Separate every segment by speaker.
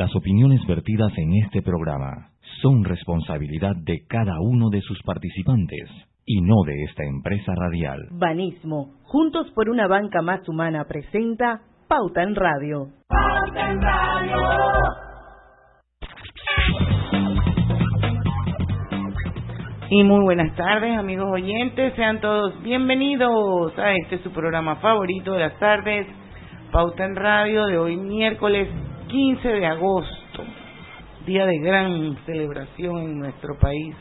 Speaker 1: Las opiniones vertidas en este programa son responsabilidad de cada uno de sus participantes y no de esta empresa radial.
Speaker 2: Banismo, Juntos por una banca más humana presenta Pauta en Radio. Pauta en Radio. Y muy buenas tardes, amigos oyentes. Sean todos bienvenidos a este su programa favorito de las tardes, Pauta en Radio, de hoy miércoles 15 de agosto, día de gran celebración en nuestro país.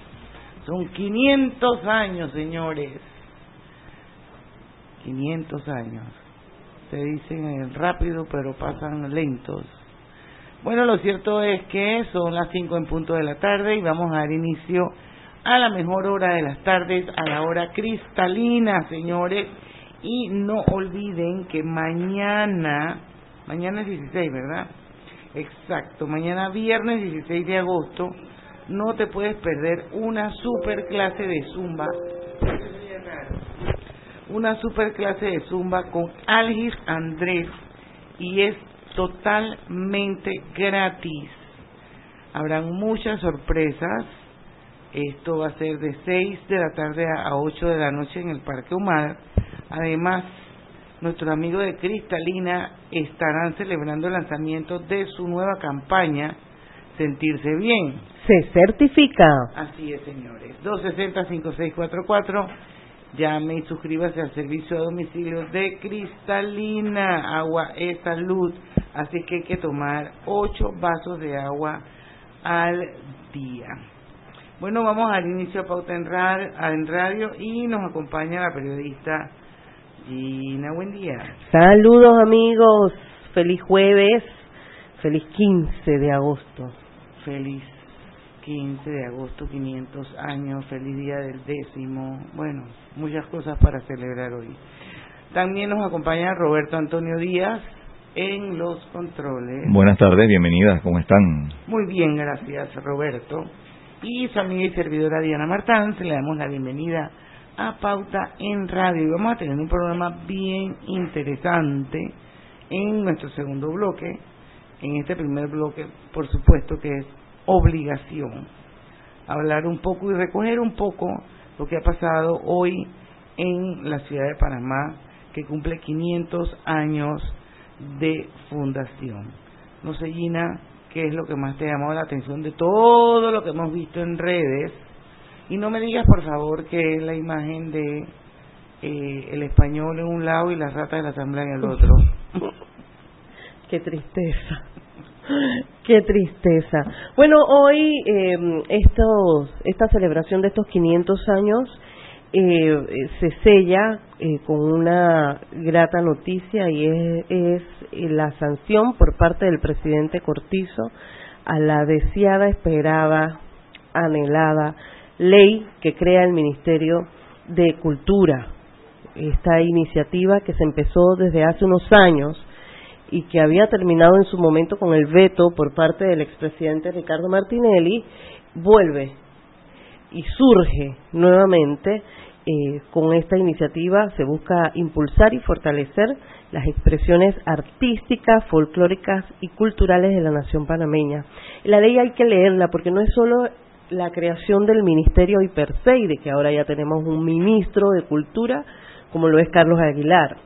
Speaker 2: Son 500 años, señores. 500 años. Se dicen rápido, pero pasan lentos. Bueno, lo cierto es que son las 5 en punto de la tarde y vamos a dar inicio a la mejor hora de las tardes, a la hora cristalina, señores. Y no olviden que mañana, mañana es 16, ¿verdad? Exacto, mañana viernes 16 de agosto no te puedes perder una super clase de zumba. Una super clase de zumba con Algis Andrés y es totalmente gratis. Habrán muchas sorpresas. Esto va a ser de 6 de la tarde a 8 de la noche en el Parque Humada. Además, nuestros amigos de Cristalina estarán celebrando el lanzamiento de su nueva campaña Sentirse Bien.
Speaker 3: Se certifica.
Speaker 2: Así es, señores. 260-5644. Llame y suscríbase al servicio de domicilio de Cristalina. Agua es salud. Así que hay que tomar 8 vasos de agua al día. Bueno, vamos al inicio de Pauta en radio y nos acompaña la periodista Gina, buen día.
Speaker 3: Saludos amigos, feliz jueves, feliz 15 de agosto.
Speaker 2: Feliz 15 de agosto, 500 años, feliz día del décimo, bueno, muchas cosas para celebrar hoy. También nos acompaña Roberto Antonio Díaz en los controles.
Speaker 4: Buenas tardes, bienvenidas, ¿cómo están?
Speaker 2: Muy bien, gracias Roberto. Y su amiga y servidora Diana Martán, le damos la bienvenida a Pauta en Radio. Y vamos a tener un programa bien interesante en nuestro segundo bloque. En este primer bloque, por supuesto que es obligación. Hablar un poco y recoger un poco lo que ha pasado hoy en la ciudad de Panamá, que cumple 500 años de fundación. No sé, Gina, qué es lo que más te ha llamado la atención de todo lo que hemos visto en redes y no me digas, por favor, que es la imagen de eh, el español en un lado y la rata de la asamblea en el otro.
Speaker 3: Qué tristeza. Qué tristeza. Bueno, hoy eh, estos, esta celebración de estos 500 años eh, se sella eh, con una grata noticia y es, es la sanción por parte del presidente Cortizo a la deseada, esperada, anhelada ley que crea el Ministerio de Cultura. Esta iniciativa que se empezó desde hace unos años y que había terminado en su momento con el veto por parte del expresidente Ricardo Martinelli, vuelve y surge nuevamente eh, con esta iniciativa. Se busca impulsar y fortalecer las expresiones artísticas, folclóricas y culturales de la nación panameña. La ley hay que leerla porque no es solo la creación del ministerio y per se, y de que ahora ya tenemos un ministro de cultura como lo es Carlos Aguilar.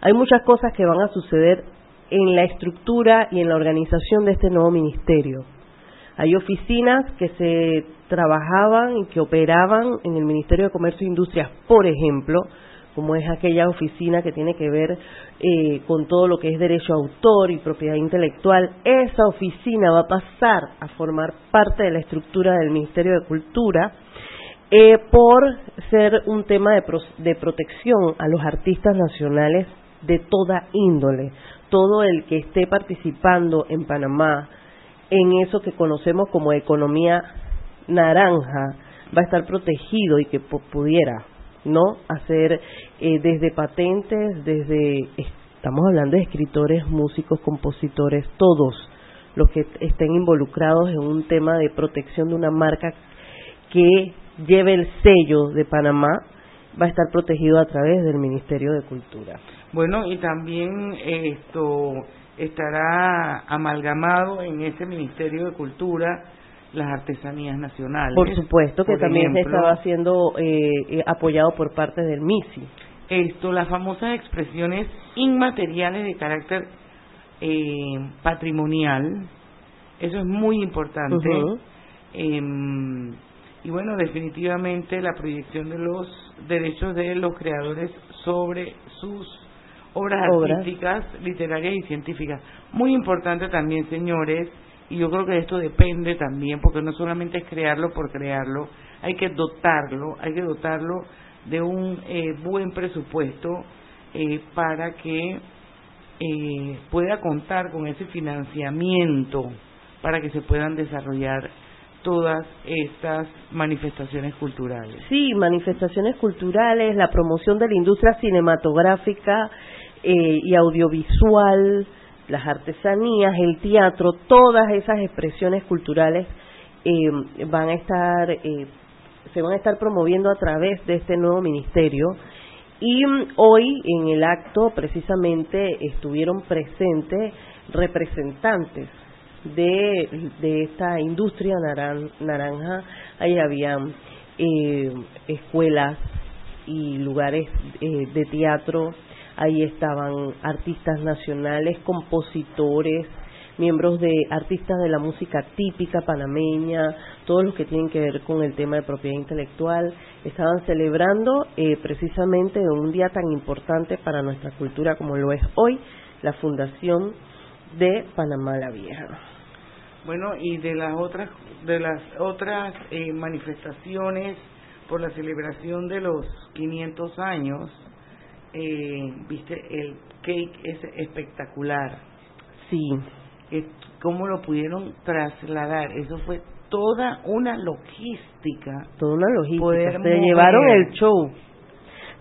Speaker 3: Hay muchas cosas que van a suceder en la estructura y en la organización de este nuevo ministerio. Hay oficinas que se trabajaban y que operaban en el Ministerio de Comercio e Industrias, por ejemplo, como es aquella oficina que tiene que ver eh, con todo lo que es derecho a autor y propiedad intelectual, esa oficina va a pasar a formar parte de la estructura del Ministerio de Cultura eh, por ser un tema de, de protección a los artistas nacionales de toda índole. Todo el que esté participando en Panamá en eso que conocemos como economía naranja va a estar protegido y que pudiera no hacer eh, desde patentes, desde estamos hablando de escritores, músicos, compositores, todos los que estén involucrados en un tema de protección de una marca que lleve el sello de Panamá va a estar protegido a través del Ministerio de Cultura.
Speaker 2: Bueno, y también esto estará amalgamado en ese Ministerio de Cultura las artesanías nacionales.
Speaker 3: Por supuesto que también estaba siendo eh, eh, apoyado por parte del MISI.
Speaker 2: Esto, las famosas expresiones inmateriales de carácter eh, patrimonial, eso es muy importante. Em, y bueno, definitivamente la proyección de los derechos de los creadores sobre sus obras, artísticas, literarias y científicas. Muy importante también, señores, y yo creo que esto depende también, porque no solamente es crearlo por crearlo, hay que dotarlo, hay que dotarlo de un eh, buen presupuesto eh, para que eh, pueda contar con ese financiamiento para que se puedan desarrollar todas estas manifestaciones culturales.
Speaker 3: Sí, manifestaciones culturales, la promoción de la industria cinematográfica y audiovisual, las artesanías, el teatro, todas esas expresiones culturales eh, van a estar, eh, se van a estar promoviendo a través de este nuevo ministerio. Y hoy en el acto precisamente estuvieron presentes representantes de, de esta industria naranja. Ahí habían eh, escuelas y lugares de teatro, Ahí estaban artistas nacionales, compositores, miembros de artistas de la música típica panameña, todos los que tienen que ver con el tema de propiedad intelectual, estaban celebrando eh, precisamente un día tan importante para nuestra cultura como lo es hoy, la fundación de Panamá la Vieja.
Speaker 2: Bueno, y de las otras de las otras eh, manifestaciones por la celebración de los 500 años eh, viste, el cake es espectacular.
Speaker 3: Sí.
Speaker 2: ¿Cómo lo pudieron trasladar? Eso fue toda una logística.
Speaker 3: Toda una logística. Se llevaron el show.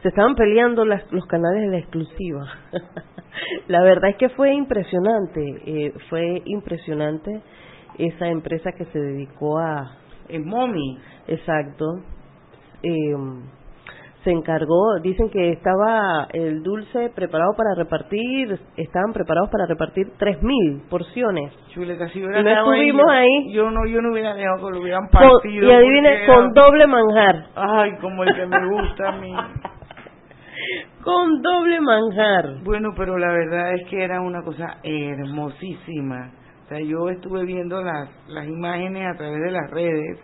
Speaker 3: Se estaban peleando las, los canales de la exclusiva. la verdad es que fue impresionante. Eh, fue impresionante esa empresa que se dedicó a...
Speaker 2: El Mommy.
Speaker 3: Exacto. Eh, se encargó, dicen que estaba el dulce preparado para repartir, estaban preparados para repartir 3.000 porciones. Y no estuvimos ahí,
Speaker 2: Yo no, yo no hubiera dejado que lo hubieran partido.
Speaker 3: y adivine, con doble manjar.
Speaker 2: Ay, como el que me gusta a mí.
Speaker 3: con doble manjar.
Speaker 2: Bueno, pero la verdad es que era una cosa hermosísima. O sea, yo estuve viendo las, las imágenes a través de las redes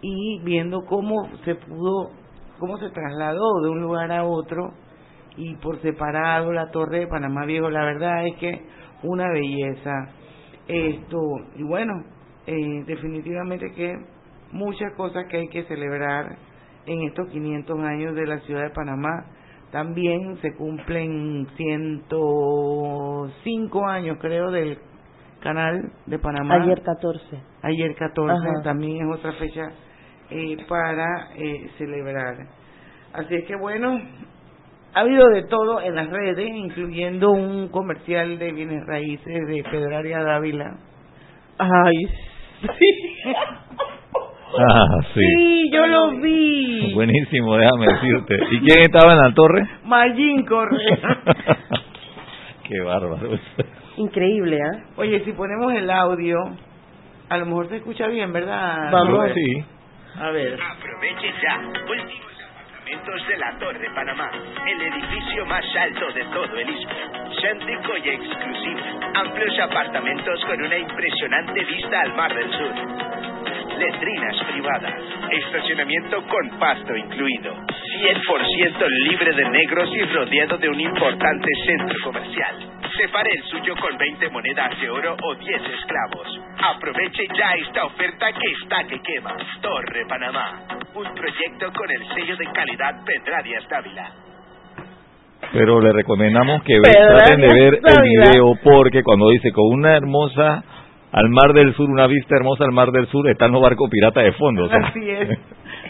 Speaker 2: y viendo cómo se pudo cómo se trasladó de un lugar a otro y por separado la torre de Panamá Viejo. La verdad es que una belleza. Esto, y bueno, eh, definitivamente que muchas cosas que hay que celebrar en estos 500 años de la ciudad de Panamá. También se cumplen 105 años, creo, del canal de Panamá.
Speaker 3: Ayer 14.
Speaker 2: Ayer 14, también es otra fecha eh, para eh, celebrar. Así es que bueno, ha habido de todo en las redes, incluyendo un comercial de bienes raíces de Pedraria Dávila.
Speaker 3: Ay,
Speaker 4: sí. Ah, sí.
Speaker 3: Sí, yo lo vi.
Speaker 4: Buenísimo, déjame decirte. ¿Y quién estaba en la torre?
Speaker 2: Mayín Correa.
Speaker 4: Qué bárbaro.
Speaker 3: Increíble, ¿ah?
Speaker 2: Oye, si ponemos el audio, a lo mejor se escucha bien, ¿verdad?
Speaker 3: Vamos.
Speaker 4: Sí.
Speaker 2: A ver.
Speaker 5: Aproveche ya. Últimos apartamentos de la Torre Panamá. El edificio más alto de todo el istmo. Céntrico y exclusivo. Amplios apartamentos con una impresionante vista al Mar del Sur. Letrinas privadas. Estacionamiento con pasto incluido. 100% libre de negros y rodeado de un importante centro comercial. Separe el suyo con 20 monedas de oro o 10 esclavos. Aproveche ya esta oferta que está que quema. Torre Panamá. Un proyecto con el sello de calidad Pedrarias Dávila.
Speaker 4: Pero le recomendamos que traten de ver el video porque cuando dice con una hermosa al Mar del Sur, una vista hermosa al Mar del Sur, están los barcos piratas de fondo.
Speaker 2: Así es,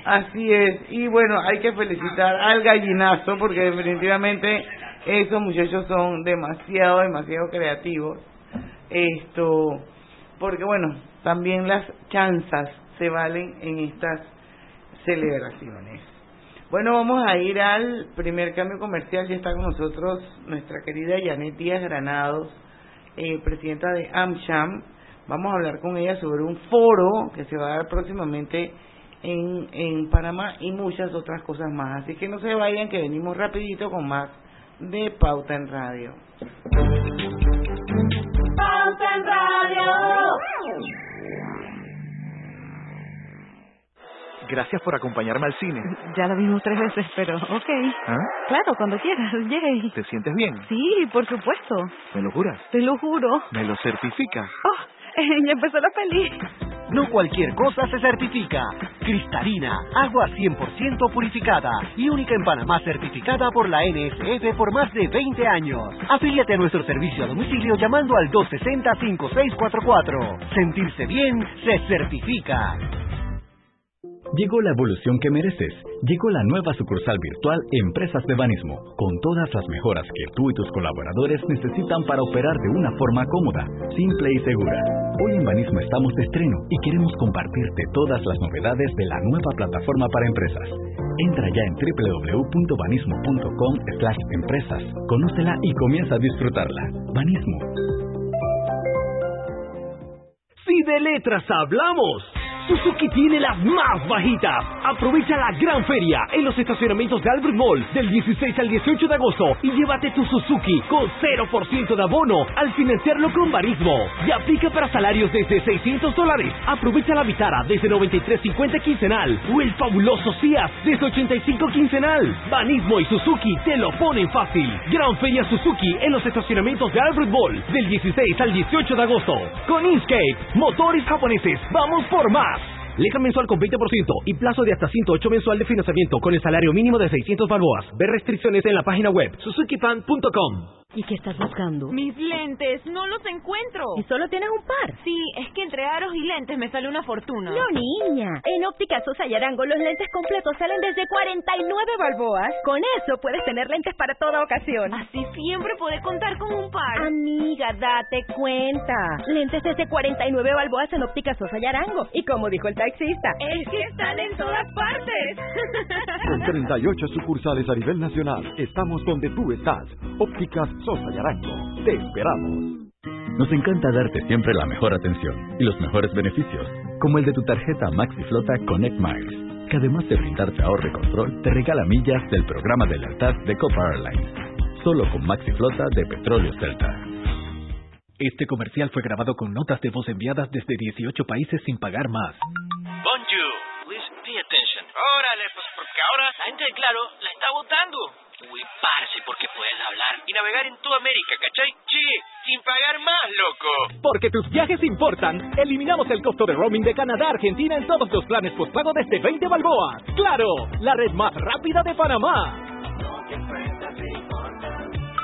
Speaker 2: así es. Y bueno, hay que felicitar al gallinazo porque definitivamente esos muchachos son demasiado, demasiado creativos. Esto, porque bueno, también las chanzas se valen en estas celebraciones. Bueno, vamos a ir al primer cambio comercial. Ya está con nosotros nuestra querida Janet Díaz Granados, eh, presidenta de AmSham. Vamos a hablar con ella sobre un foro que se va a dar próximamente en, en Panamá y muchas otras cosas más. Así que no se vayan, que venimos rapidito con más de Pauta en Radio.
Speaker 6: Pauta en Radio.
Speaker 7: Gracias por acompañarme al cine.
Speaker 8: Ya lo vimos tres veces, pero ok.
Speaker 7: ¿Ah?
Speaker 8: Claro, cuando quieras, llegue.
Speaker 7: ¿Te sientes bien?
Speaker 8: Sí, por supuesto.
Speaker 7: ¿Me lo juras?
Speaker 8: Te lo juro.
Speaker 7: ¿Me lo certifica?
Speaker 8: Oh, ya empezó la peli.
Speaker 9: No cualquier cosa se certifica. Cristalina, agua 100% purificada y única en Panamá certificada por la NSF por más de 20 años. Afíliate a nuestro servicio a domicilio llamando al 260-5644. Sentirse bien se certifica.
Speaker 1: Llegó la evolución que mereces. Llegó la nueva sucursal virtual Empresas de Banismo, con todas las mejoras que tú y tus colaboradores necesitan para operar de una forma cómoda, simple y segura. Hoy en Banismo estamos de estreno y queremos compartirte todas las novedades de la nueva plataforma para empresas. Entra ya en www.banismo.com empresas, conócela y comienza a disfrutarla. Banismo.
Speaker 10: Si de letras hablamos Suzuki tiene las más bajitas. Aprovecha la gran feria en los estacionamientos de Albert Mall del 16 al 18 de agosto y llévate tu Suzuki con 0% de abono al financiarlo con Barismo. Y aplica para salarios desde 600 dólares. Aprovecha la Vitara desde 93.50 quincenal o el fabuloso CIAS desde 85 quincenal. Banismo y Suzuki te lo ponen fácil. Gran feria Suzuki en los estacionamientos de Albert Mall del 16 al 18 de agosto. Con Inkscape, motores japoneses. Vamos por más. Leja mensual con 20% y plazo de hasta 108 mensual de financiamiento con el salario mínimo de 600 balboas. Ver restricciones en la página web suzukipan.com.
Speaker 11: ¿Y qué estás buscando?
Speaker 12: Mis lentes, no los encuentro.
Speaker 11: ¿Y solo tienes un par?
Speaker 12: Sí, es que entre aros y lentes me sale una fortuna.
Speaker 11: No, niña. En Óptica Sosa y Arango los lentes completos salen desde 49 balboas. Con eso puedes tener lentes para toda ocasión.
Speaker 12: Así siempre podés contar con un par.
Speaker 11: Amiga, date cuenta. Lentes desde 49 balboas en Óptica Sosa y Arango. Y como dijo el taxista,
Speaker 12: es que están en todas partes.
Speaker 13: Con 38 sucursales a nivel nacional, estamos donde tú estás. Ópticas Sosa y Arango. Te esperamos.
Speaker 1: Nos encanta darte siempre la mejor atención y los mejores beneficios, como el de tu tarjeta Maxi Flota Connect Miles, que además de brindarte ahorro y control, te regala millas del programa de lealtad de Copa Airlines. Solo con Maxi Flota de Petróleos Delta.
Speaker 14: Este comercial fue grabado con notas de voz enviadas desde 18 países sin pagar más.
Speaker 15: Bonjour, please pay attention. Órale, pues porque ahora la gente de Claro la está votando. Uy, parce, porque puedes hablar y navegar en toda América, ¿cachai? Che, sin pagar más, loco.
Speaker 10: Porque tus viajes importan, eliminamos el costo de roaming de Canadá a Argentina en todos los planes postpago desde 20 balboas. ¡Claro! La red más rápida de Panamá.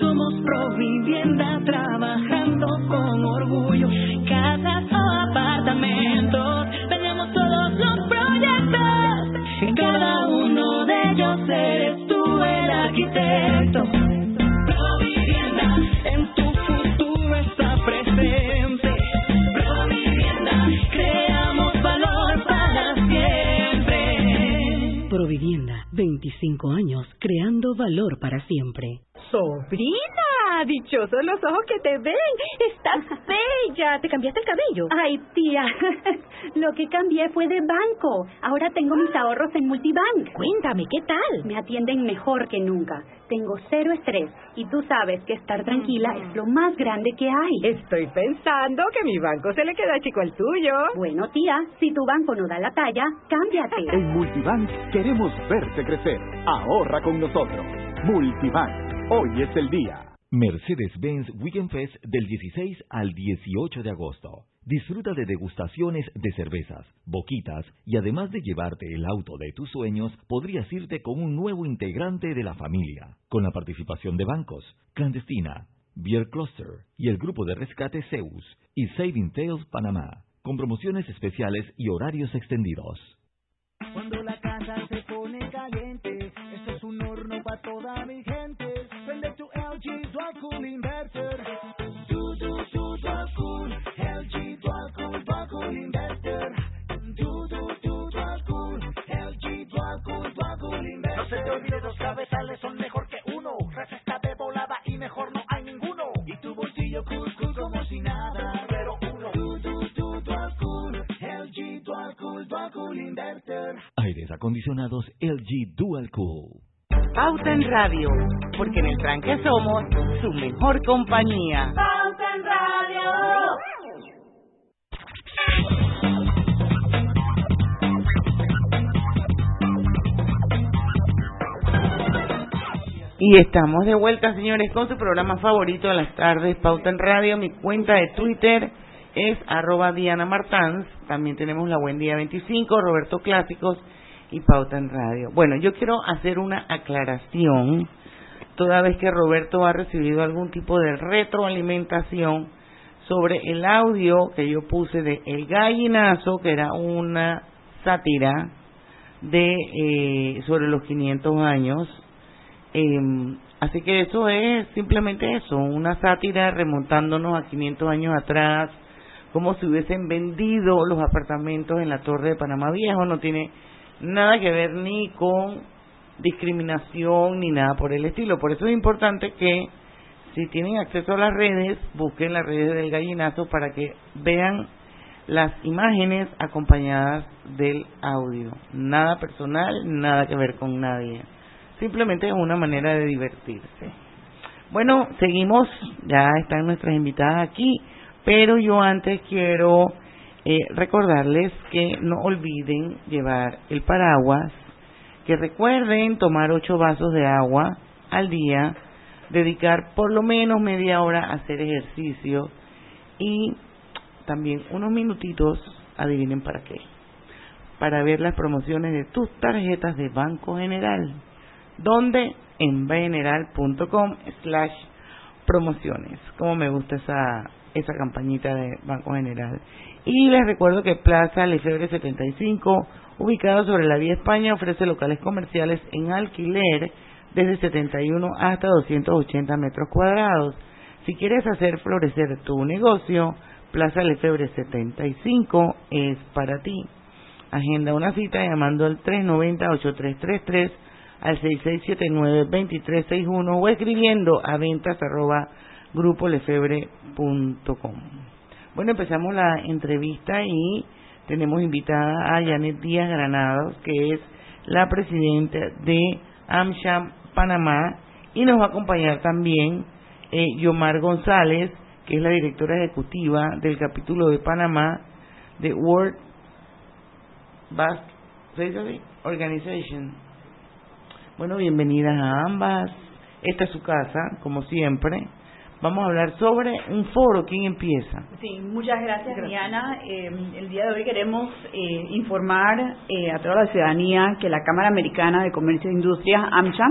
Speaker 16: Somos Provivienda trabajando con orgullo. Casas o apartamentos, tenemos todos los proyectos. En cada uno de ellos eres tú el arquitecto. Provivienda, en tu futuro está presente. Provivienda, creamos valor para siempre.
Speaker 17: Provivienda, 25 años creando valor para siempre.
Speaker 18: Sobrina, dichosos los ojos que te ven. Estás bella. ¿Te cambiaste el cabello?
Speaker 19: Ay, tía, lo que cambié fue de banco. Ahora tengo mis ahorros en Multibank.
Speaker 18: Cuéntame, ¿qué tal?
Speaker 19: Me atienden mejor que nunca. Tengo cero estrés y tú sabes que estar tranquila es lo más grande que hay.
Speaker 18: Estoy pensando que mi banco se le queda chico al tuyo.
Speaker 19: Bueno, tía, si tu banco no da la talla, cámbiate.
Speaker 13: En Multibank queremos verte crecer. Ahorra con nosotros. Multibank. Hoy es el día.
Speaker 20: Mercedes-Benz Weekend Fest del 16 al 18 de agosto. Disfruta de degustaciones de cervezas, boquitas y además de llevarte el auto de tus sueños, podrías irte con un nuevo integrante de la familia, con la participación de bancos, clandestina,
Speaker 1: Beer Cluster y el grupo de rescate Zeus y Saving Tales Panamá, con promociones especiales y horarios extendidos.
Speaker 16: Cuando la casa se pone caliente, esto es un horno para toda mi gente. Te olvide, dos cabezales son mejor que uno. Refresca de volada y mejor no hay ninguno. Y tu bolsillo cool, cool como si nada. Pero uno. Du, du, du, Dual Cool, LG Dual Cool, Dual Cool Inverter.
Speaker 1: Aires acondicionados LG Dual Cool.
Speaker 2: Pauta en Radio, porque en el tranque somos su mejor compañía. Y estamos de vuelta, señores, con su programa favorito de las tardes, Pauta en Radio. Mi cuenta de Twitter es arroba Diana Martans. También tenemos la Buen Día 25, Roberto Clásicos y Pauta en Radio. Bueno, yo quiero hacer una aclaración, toda vez que Roberto ha recibido algún tipo de retroalimentación sobre el audio que yo puse de El Gallinazo, que era una sátira de eh, sobre los 500 años. Eh, así que eso es simplemente eso, una sátira remontándonos a 500 años atrás, como si hubiesen vendido los apartamentos en la Torre de Panamá Viejo, no tiene nada que ver ni con discriminación ni nada por el estilo. Por eso es importante que si tienen acceso a las redes, busquen las redes del gallinazo para que vean las imágenes acompañadas del audio. Nada personal, nada que ver con nadie. Simplemente es una manera de divertirse. Bueno, seguimos, ya están nuestras invitadas aquí, pero yo antes quiero eh, recordarles que no olviden llevar el paraguas, que recuerden tomar ocho vasos de agua al día, dedicar por lo menos media hora a hacer ejercicio y también unos minutitos, adivinen para qué, para ver las promociones de tus tarjetas de Banco General, donde en general.com slash promociones. Como me gusta esa, esa campañita de Banco General. Y les recuerdo que Plaza Lefebvre 75, ubicado sobre la vía España, ofrece locales comerciales en alquiler desde 71 hasta 280 metros cuadrados. Si quieres hacer florecer tu negocio, Plaza Lefebvre 75 es para ti. Agenda una cita llamando al 390-8333 al 6679-2361 o escribiendo a ventas arroba grupolefebre.com. Bueno, empezamos la entrevista y tenemos invitada a Janet Díaz Granados, que es la presidenta de AmSham Panamá, y nos va a acompañar también eh, Yomar González, que es la directora ejecutiva del capítulo de Panamá de World Basque Organization. Bueno, bienvenidas a ambas. Esta es su casa, como siempre. Vamos a hablar sobre un foro. ¿Quién empieza?
Speaker 21: Sí, muchas gracias, Diana. Eh, el día de hoy queremos eh, informar eh, a toda la ciudadanía que la Cámara Americana de Comercio e Industria, AMCHA,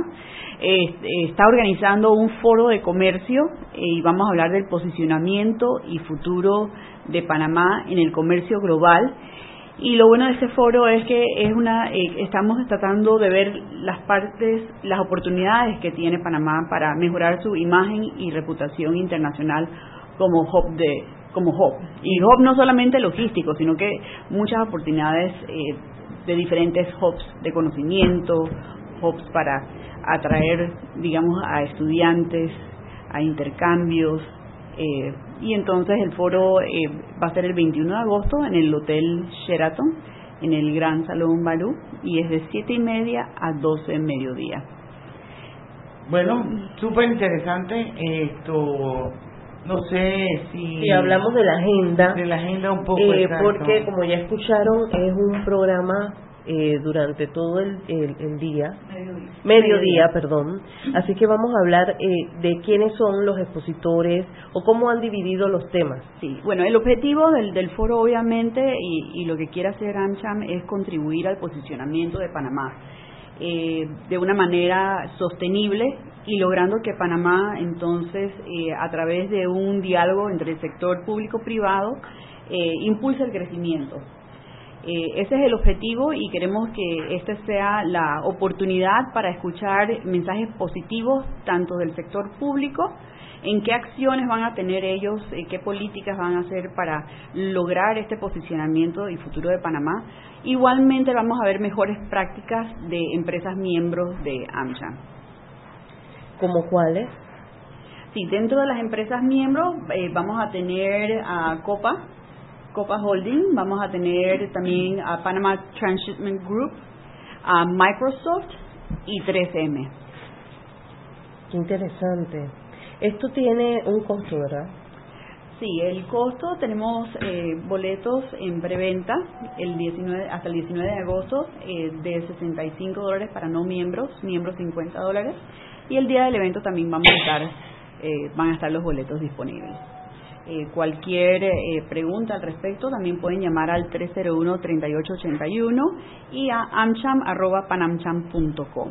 Speaker 21: está organizando un foro de comercio y vamos a hablar del posicionamiento y futuro de Panamá en el comercio global. Y lo bueno de este foro es que es una, estamos tratando de ver las partes, las oportunidades que tiene Panamá para mejorar su imagen y reputación internacional como hub de, como hub. Y hub no solamente logístico, sino que muchas oportunidades eh, de diferentes hubs de conocimiento, hubs para atraer, digamos, a estudiantes, a intercambios, eh, y entonces el foro eh, va a ser el 21 de agosto en el Hotel Sheraton, en el Gran Salón Balú, y es de 7 y media a 12 de mediodía.
Speaker 2: Bueno, súper interesante. Esto, no sé si.
Speaker 3: Si hablamos de la agenda.
Speaker 2: De la agenda un poco.
Speaker 3: Eh, porque, como ya escucharon, es un programa eh, durante todo el, el, día, mediodía. mediodía, perdón. Así que vamos a hablar eh, de quiénes son los expositores o cómo han dividido los temas.
Speaker 21: Sí, bueno, el objetivo del, del foro obviamente y, y lo que quiere hacer AmCham es contribuir al posicionamiento de Panamá. eh, de una manera sostenible y logrando que Panamá entonces eh, a través de un diálogo entre el sector público-privado eh, impulse el crecimiento. Eh, ese es el objetivo y queremos que esta sea la oportunidad para escuchar mensajes positivos tanto del sector público, en qué acciones van a tener ellos, eh, qué políticas van a hacer para lograr este posicionamiento y futuro de Panamá. Igualmente vamos a ver mejores prácticas de empresas miembros de AmCham.
Speaker 3: ¿Como cuáles?
Speaker 21: Sí, dentro de las empresas miembros eh, vamos a tener a Copa, Copa Holding, vamos a tener también a Panama Transshipment Group, a Microsoft y 3M.
Speaker 3: Qué interesante. Esto tiene un costo, ¿verdad?
Speaker 21: Sí, el costo tenemos eh, boletos en preventa el 19, hasta el 19 de agosto eh, de 65 dólares para no miembros, miembros 50 dólares y el día del evento también vamos a estar, eh, van a estar los boletos disponibles. Eh, cualquier eh, pregunta al respecto también pueden llamar al 301-3881 y a amcham.panamcham.com.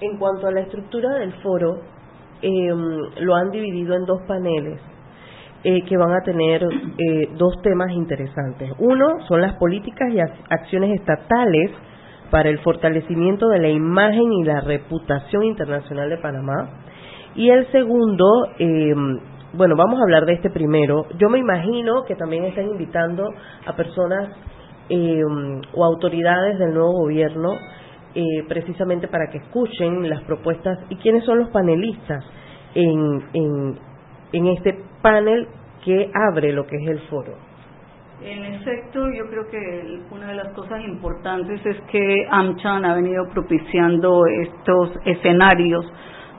Speaker 3: En cuanto a la estructura del foro, eh, lo han dividido en dos paneles eh, que van a tener eh, dos temas interesantes. Uno son las políticas y acciones estatales para el fortalecimiento de la imagen y la reputación internacional de Panamá. Y el segundo, eh, bueno, vamos a hablar de este primero. Yo me imagino que también están invitando a personas eh, o autoridades del nuevo gobierno eh, precisamente para que escuchen las propuestas y quiénes son los panelistas en, en, en este panel que abre lo que es el foro.
Speaker 22: En efecto, yo creo que una de las cosas importantes es que AmCham ha venido propiciando estos escenarios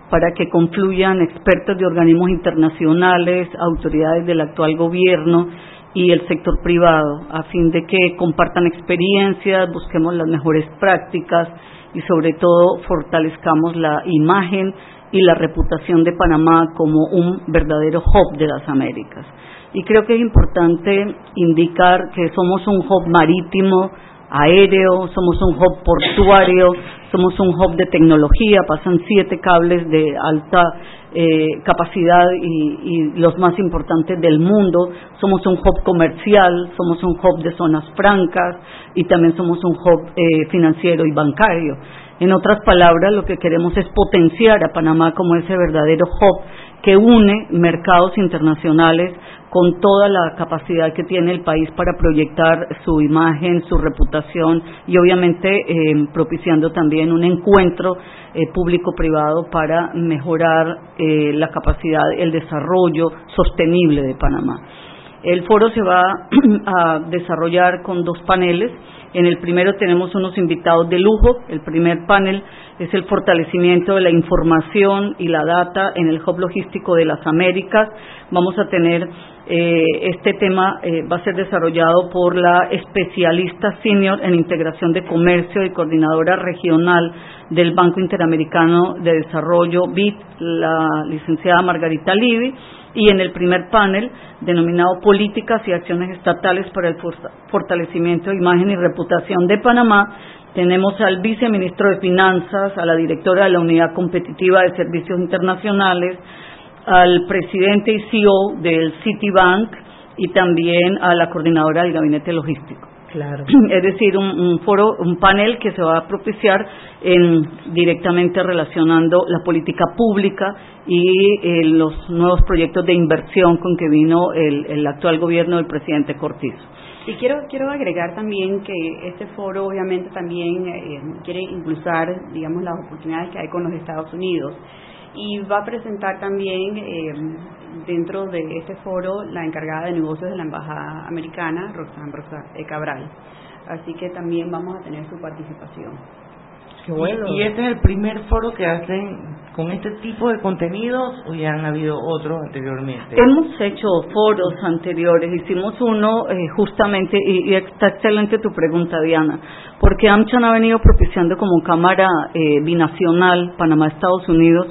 Speaker 22: para que confluyan expertos de organismos internacionales, autoridades del actual gobierno y el sector privado, a fin de que compartan experiencias, busquemos las mejores prácticas y sobre todo fortalezcamos la imagen y la reputación de Panamá como un verdadero hub de las Américas. Y creo que es importante indicar que somos un hub marítimo, aéreo, somos un hub portuario, somos un hub de tecnología, pasan siete cables de alta eh, capacidad y, los más importantes del mundo, somos un hub comercial, somos un hub de zonas francas y también somos un hub eh, financiero y bancario. En otras palabras, lo que queremos es potenciar a Panamá como ese verdadero hub que une mercados internacionales con toda la capacidad que tiene el país para proyectar su imagen, su reputación y obviamente eh, propiciando también un encuentro eh, público-privado para mejorar eh, la capacidad, el desarrollo sostenible de Panamá. El foro se va a desarrollar con dos paneles. En el primero tenemos unos invitados de lujo. El primer panel es el fortalecimiento de la información y la data en el hub logístico de las Américas. Vamos a tener eh, este tema eh, va a ser desarrollado por la especialista senior en integración de comercio y coordinadora regional del Banco Interamericano de Desarrollo, BID, la licenciada Margarita Livi, y en el primer panel, denominado Políticas y Acciones Estatales para el Fortalecimiento de Imagen y Reputación de Panamá, tenemos al viceministro de Finanzas, a la directora de la Unidad Competitiva de Servicios Internacionales, al presidente y CEO del Citibank y también a la coordinadora del gabinete logístico.
Speaker 3: Claro.
Speaker 22: Es decir, un, un, foro, un panel que se va a propiciar en, directamente relacionando la política pública y eh, los nuevos proyectos de inversión con que vino el, el actual gobierno del presidente Cortizo.
Speaker 21: Y quiero, quiero agregar también que este foro obviamente también eh, quiere impulsar, digamos, las oportunidades que hay con los Estados Unidos y va a presentar también eh, dentro de este foro la encargada de negocios de la Embajada Americana, Roxanne Rosa Cabral. Así que también vamos a tener su participación.
Speaker 2: Qué bueno. ¿Y este es el primer foro que hacen con este tipo de contenidos o ya han habido otros anteriormente?
Speaker 22: Hemos hecho foros anteriores, hicimos uno eh, justamente, y, y, está excelente tu pregunta, Diana, porque AmCham ha venido propiciando como Cámara eh, Binacional Panamá-Estados Unidos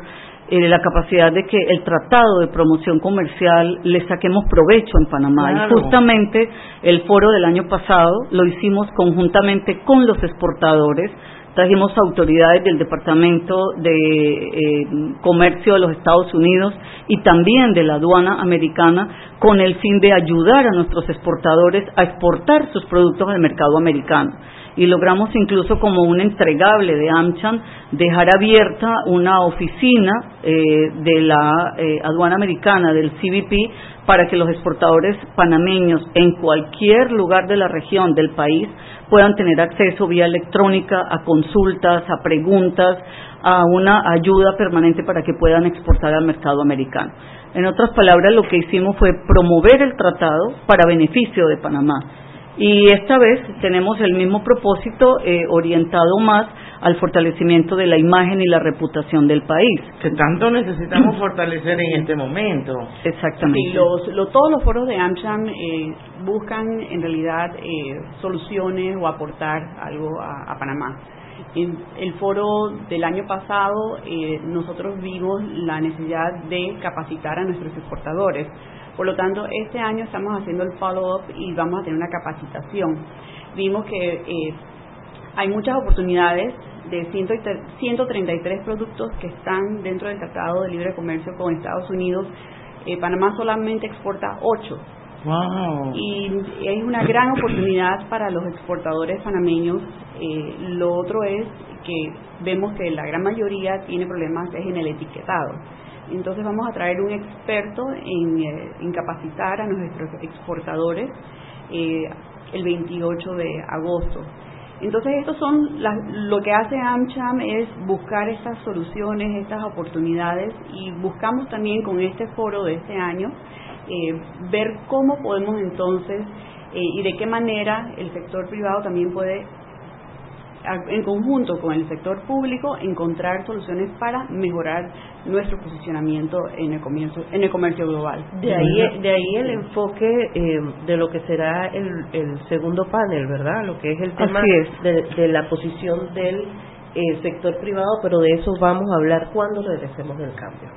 Speaker 22: eh, la capacidad de que el tratado de promoción comercial le saquemos provecho en Panamá.
Speaker 2: Claro.
Speaker 22: Y justamente el foro del año pasado lo hicimos conjuntamente con los exportadores, trajimos autoridades del Departamento de eh, Comercio de los Estados Unidos y también de la aduana americana con el fin de ayudar a nuestros exportadores a exportar sus productos al mercado americano. Y logramos incluso como un entregable de AmCham dejar abierta una oficina eh, de la eh, aduana americana, del CBP, para que los exportadores panameños en cualquier lugar de la región del país puedan tener acceso vía electrónica a consultas, a preguntas, a una ayuda permanente para que puedan exportar al mercado americano. En otras palabras, lo que hicimos fue promover el tratado para beneficio de Panamá. Y esta vez tenemos el mismo propósito eh, orientado más al fortalecimiento de la imagen y la reputación del país.
Speaker 2: Que tanto necesitamos fortalecer en este momento.
Speaker 22: Exactamente.
Speaker 21: Y los, todos los foros de AmCham eh, buscan en realidad eh, soluciones o aportar algo a, Panamá. En el foro del año pasado eh, nosotros vimos la necesidad de capacitar a nuestros exportadores. Por lo tanto, este año estamos haciendo el follow-up y vamos a tener una capacitación. Vimos que hay muchas oportunidades de 133 productos que están dentro del Tratado de Libre Comercio con Estados Unidos, eh, Panamá solamente exporta 8. Y es una gran oportunidad para los exportadores panameños. Eh, lo otro es que vemos que la gran mayoría tiene problemas es en el etiquetado. Entonces vamos a traer un experto en, eh, capacitar a nuestros exportadores el 28 de agosto. Entonces, estos son lo que hace AmCham es buscar estas soluciones, estas oportunidades y buscamos también con este foro de este año eh, ver cómo podemos entonces eh, y de qué manera el sector privado también puede en conjunto con el sector público encontrar soluciones para mejorar nuestro posicionamiento en el comercio, en el comercio global.
Speaker 3: De ahí, de ahí el enfoque eh, de lo que será el, el, segundo panel, ¿verdad? Lo que es el tema De, la posición del eh, sector privado, pero de eso vamos a hablar cuando regresemos del cambio.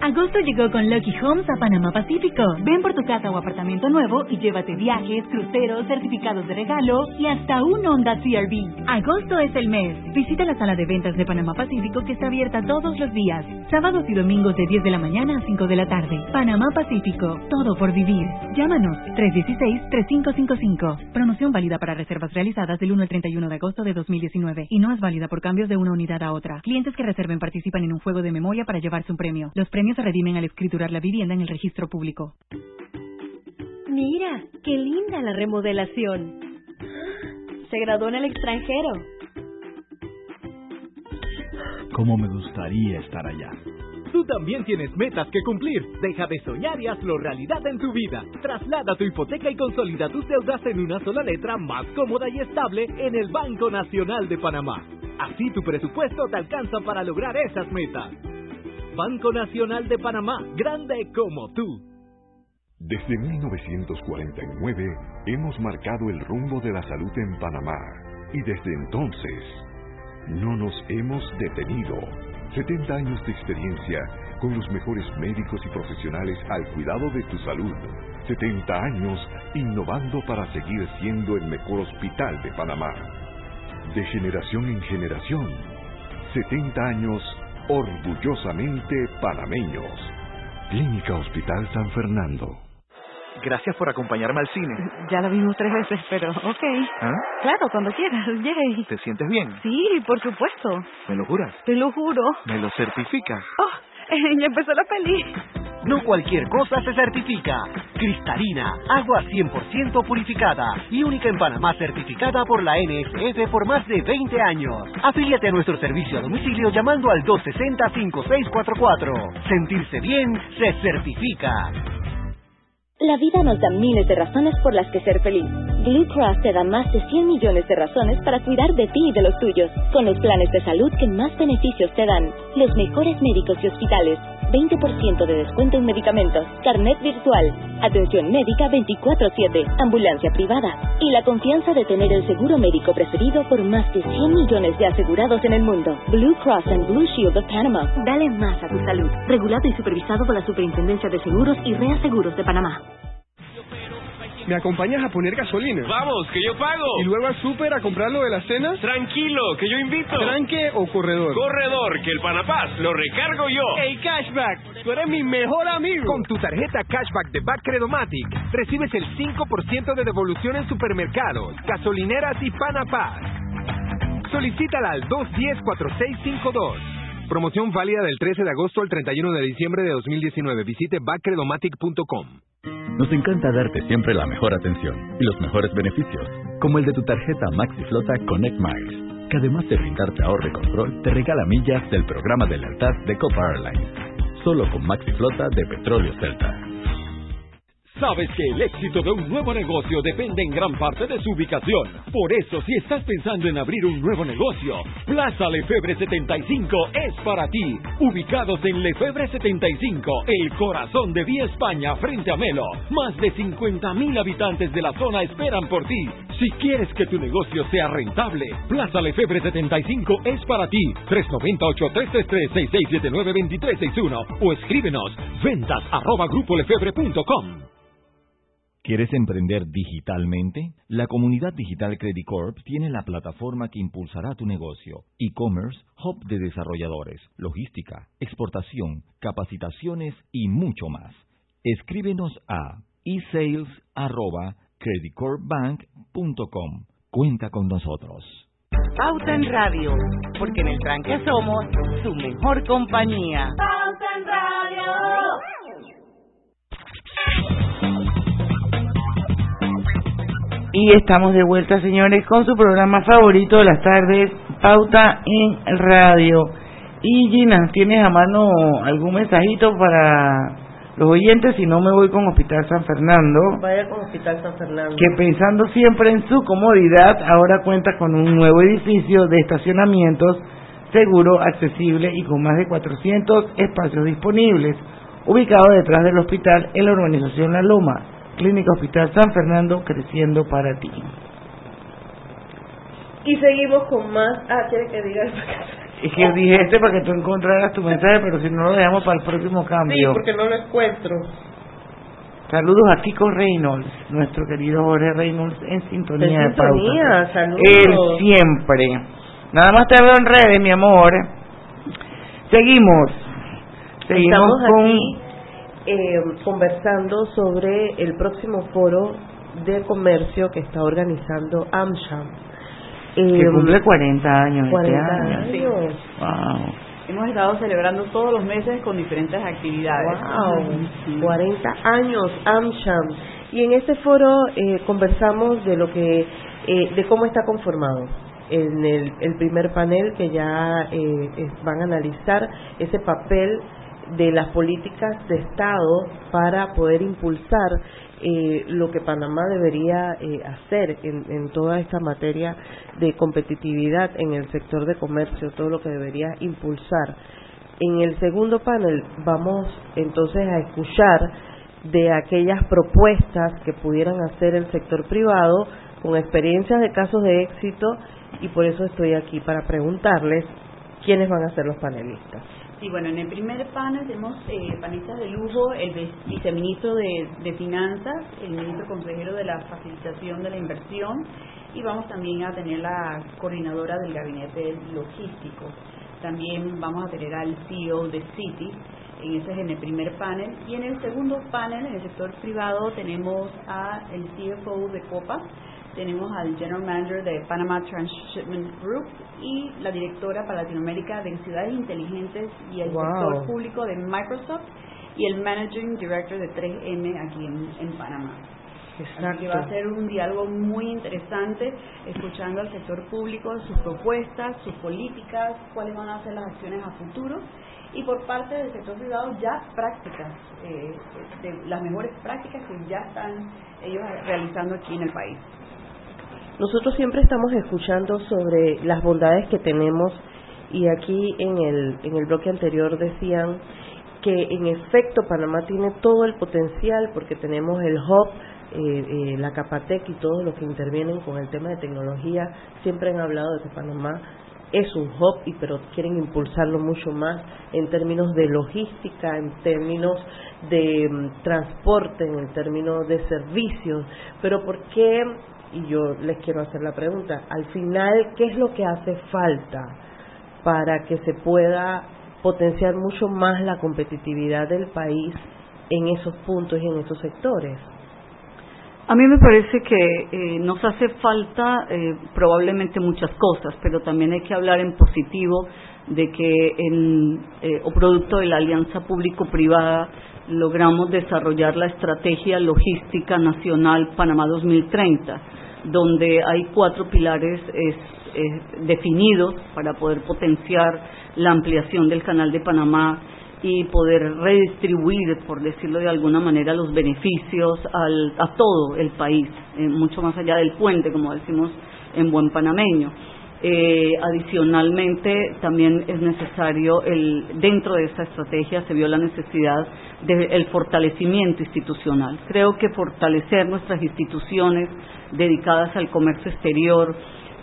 Speaker 23: Agosto llegó con Lucky Homes a Panamá Pacífico. Ven por tu casa o apartamento nuevo y llévate viajes, cruceros, certificados de regalo y hasta un Honda CRV. Agosto es el mes. Visita la sala de ventas de Panamá Pacífico que está abierta todos los días, sábados y domingos de 10 de la mañana a 5 de la tarde. Panamá Pacífico, todo por vivir. Llámanos 316-3555. Promoción válida para reservas realizadas del 1 al 31 de agosto de 2019 y no es válida por cambios de una unidad a otra. Clientes que reserven participan en un juego de memoria para llevarse un premio. Los premios se redimen al escriturar la vivienda en el registro público.
Speaker 11: Mira, qué linda la remodelación. Se graduó en el extranjero.
Speaker 14: ¿Cómo me gustaría estar allá? Tú también tienes metas que cumplir. Deja de soñar y hazlo realidad en tu vida. Traslada tu hipoteca y consolida tus deudas en una sola letra más cómoda y estable en el Banco Nacional de Panamá. Así tu presupuesto te alcanza para lograr esas metas. Banco Nacional de Panamá, grande como tú.
Speaker 24: Desde 1949 hemos marcado el rumbo de la salud en Panamá y desde entonces no nos hemos detenido. 70 años de experiencia con los mejores médicos y profesionales al cuidado de tu salud. 70 años innovando para seguir siendo el mejor hospital de Panamá. De generación en generación. 70 años Orgullosamente panameños. Clínica Hospital San Fernando.
Speaker 7: Gracias por acompañarme al cine.
Speaker 12: Ya la vimos tres veces, pero ok.
Speaker 7: ¿Ah?
Speaker 12: Claro, cuando quieras, yay.
Speaker 7: ¿Te sientes bien?
Speaker 12: Sí, por supuesto.
Speaker 7: ¿Me lo juras?
Speaker 12: Te lo juro.
Speaker 7: ¿Me lo certificas?
Speaker 12: Oh, ya empezó la peli.
Speaker 9: No cualquier cosa se certifica. Cristalina, agua 100% purificada y única en Panamá certificada por la NSF por más de 20 años. Afíliate a nuestro servicio a domicilio llamando al 260-5644. Sentirse bien se certifica.
Speaker 25: La vida nos da miles de razones por las que ser feliz. Blue Cross te da más de 100 millones de razones para cuidar de ti y de los tuyos, con los planes de salud que más beneficios te dan, los mejores médicos y hospitales, 20% de descuento en medicamentos, carnet virtual, atención médica 24/7, ambulancia privada y la confianza de tener el seguro médico preferido por más de 100 millones de asegurados en el mundo. Blue Cross and Blue Shield of Panama. Dale más a tu salud. Regulado y supervisado por la Superintendencia de Seguros y Reaseguros de Panamá.
Speaker 26: ¿Me acompañas a poner gasolina?
Speaker 27: Vamos, que yo pago.
Speaker 26: ¿Y luego al súper a comprar lo de la cena?
Speaker 27: Tranquilo, que yo invito.
Speaker 26: ¿Tranque o corredor?
Speaker 27: Corredor, que el Panapaz lo recargo yo.
Speaker 26: ¡Ey, Cashback! Tú eres mi mejor amigo.
Speaker 28: Con tu tarjeta Cashback de Credomatic recibes el 5% de devolución en supermercados, gasolineras y Panapaz. Solicítala al 210-4652. Promoción válida del 13 de agosto al 31 de diciembre de 2019. Visite backredomatic.com.
Speaker 29: Nos encanta darte siempre la mejor atención y los mejores beneficios, como el de tu tarjeta Maxi Flota Connect Miles, que además de brindarte ahorro y control, te regala millas del programa de lealtad de Copa Airlines. Solo con Maxi Flota de Petróleo Celta.
Speaker 10: Sabes que el éxito de un nuevo negocio depende en gran parte de su ubicación. Por eso, si estás pensando en abrir un nuevo negocio, Plaza Lefebre 75 es para ti. Ubicados en Lefebre 75, el corazón de Vía España frente a Melo. Más de 50 mil habitantes de la zona esperan por ti. Si quieres que tu negocio sea rentable, Plaza Lefebre 75 es para ti. 398-333-6679-2361 o escríbenos ventas arroba grupolefebre.com.
Speaker 1: ¿Quieres emprender digitalmente? La comunidad digital Credit Corp tiene la plataforma que impulsará tu negocio. E-commerce, hub de desarrolladores, logística, exportación, capacitaciones y mucho más. Escríbenos a esales@creditcorpbank.com. Cuenta con nosotros.
Speaker 2: Pauta en Radio, porque en el tranque somos su mejor compañía.
Speaker 30: Pauta
Speaker 2: Y estamos de vuelta, señores, con su programa favorito de las tardes, Pauta en Radio. Y Gina, ¿tienes a mano algún mensajito para los oyentes? Si no, me voy con Hospital San Fernando.
Speaker 3: Vaya con Hospital San Fernando.
Speaker 2: Que pensando siempre en su comodidad, ahora cuenta con un nuevo edificio de estacionamientos seguro, accesible y con más de 400 espacios disponibles, ubicado detrás del hospital en la urbanización La Loma Clínica Hospital San Fernando creciendo para ti.
Speaker 3: Y seguimos con más. Ah, quiere que diga el
Speaker 2: Es que dije este para que tú encontraras tu mensaje, pero si no lo dejamos para el próximo cambio.
Speaker 3: Sí, porque no lo encuentro.
Speaker 2: Saludos a Kiko Reynolds, nuestro querido Jorge Reynolds en sintonía de,
Speaker 3: pauta. Saludos.
Speaker 2: Él siempre. Nada más te veo en redes, mi amor. Seguimos. Seguimos
Speaker 3: Estamos
Speaker 2: con
Speaker 3: aquí eh, conversando sobre el próximo foro de comercio que está organizando AmSham.
Speaker 2: que
Speaker 3: Eh,
Speaker 2: cumple 40 años
Speaker 3: 40
Speaker 2: este año.
Speaker 3: años.
Speaker 2: Wow.
Speaker 21: Hemos estado celebrando todos los meses con diferentes actividades.
Speaker 3: Wow, 40 años AmSham. Y en este foro eh, conversamos de lo que, eh, de cómo está conformado. En el, el primer panel que ya eh, van a analizar ese papel de las políticas de Estado para poder impulsar eh, lo que Panamá debería eh, hacer en, en toda esta materia de competitividad en el sector de comercio, todo lo que debería impulsar. En el segundo panel vamos entonces a escuchar de aquellas propuestas que pudieran hacer el sector privado con experiencias de casos de éxito y por eso estoy aquí para preguntarles quiénes van a ser los panelistas.
Speaker 21: Sí, bueno, en el primer panel tenemos eh, panelistas de lujo, el vice- viceministro de, Finanzas, el ministro consejero de la facilitación de la inversión y vamos también a tener la coordinadora del gabinete logístico. También vamos a tener al CEO de Citi, en ese es en el primer panel. Y en el segundo panel, en el sector privado, tenemos a el CFO de Copa, tenemos al General Manager de Panama Transshipment Group y la directora para Latinoamérica de Ciudades Inteligentes y el
Speaker 3: Wow.
Speaker 21: sector público de Microsoft y el Managing Director de 3M aquí en, en Panamá. Así que va a ser un diálogo muy interesante, escuchando al sector público, sus propuestas, sus políticas, cuáles van a ser las acciones a futuro y por parte del sector privado ya prácticas, eh, de las mejores prácticas que ya están ellos realizando aquí en el país.
Speaker 3: Nosotros siempre estamos escuchando sobre las bondades que tenemos y aquí en el, en el bloque anterior decían que en efecto Panamá tiene todo el potencial porque tenemos el hub, eh, eh, la Capatec y todos los que intervienen con el tema de tecnología siempre han hablado de que Panamá es un hub y pero quieren impulsarlo mucho más en términos de logística, en términos de mm, transporte, en términos de servicios, pero ¿por qué? Y yo les quiero hacer la pregunta, al final, ¿qué es lo que hace falta para que se pueda potenciar mucho más la competitividad del país en esos puntos y en esos sectores?
Speaker 22: A mí me parece que eh, nos hace falta eh, probablemente muchas cosas, pero también hay que hablar en positivo de que en, eh, o producto de la alianza público-privada logramos desarrollar la estrategia logística nacional Panamá 2030, donde hay cuatro pilares definidos para poder potenciar la ampliación del canal de Panamá y poder redistribuir, por decirlo de alguna manera, los beneficios al, a todo el país, eh, mucho más allá del puente, como decimos en buen panameño. Eh, adicionalmente, también es necesario, el, dentro de esta estrategia se vio la necesidad del fortalecimiento institucional. Creo que fortalecer nuestras instituciones dedicadas al comercio exterior,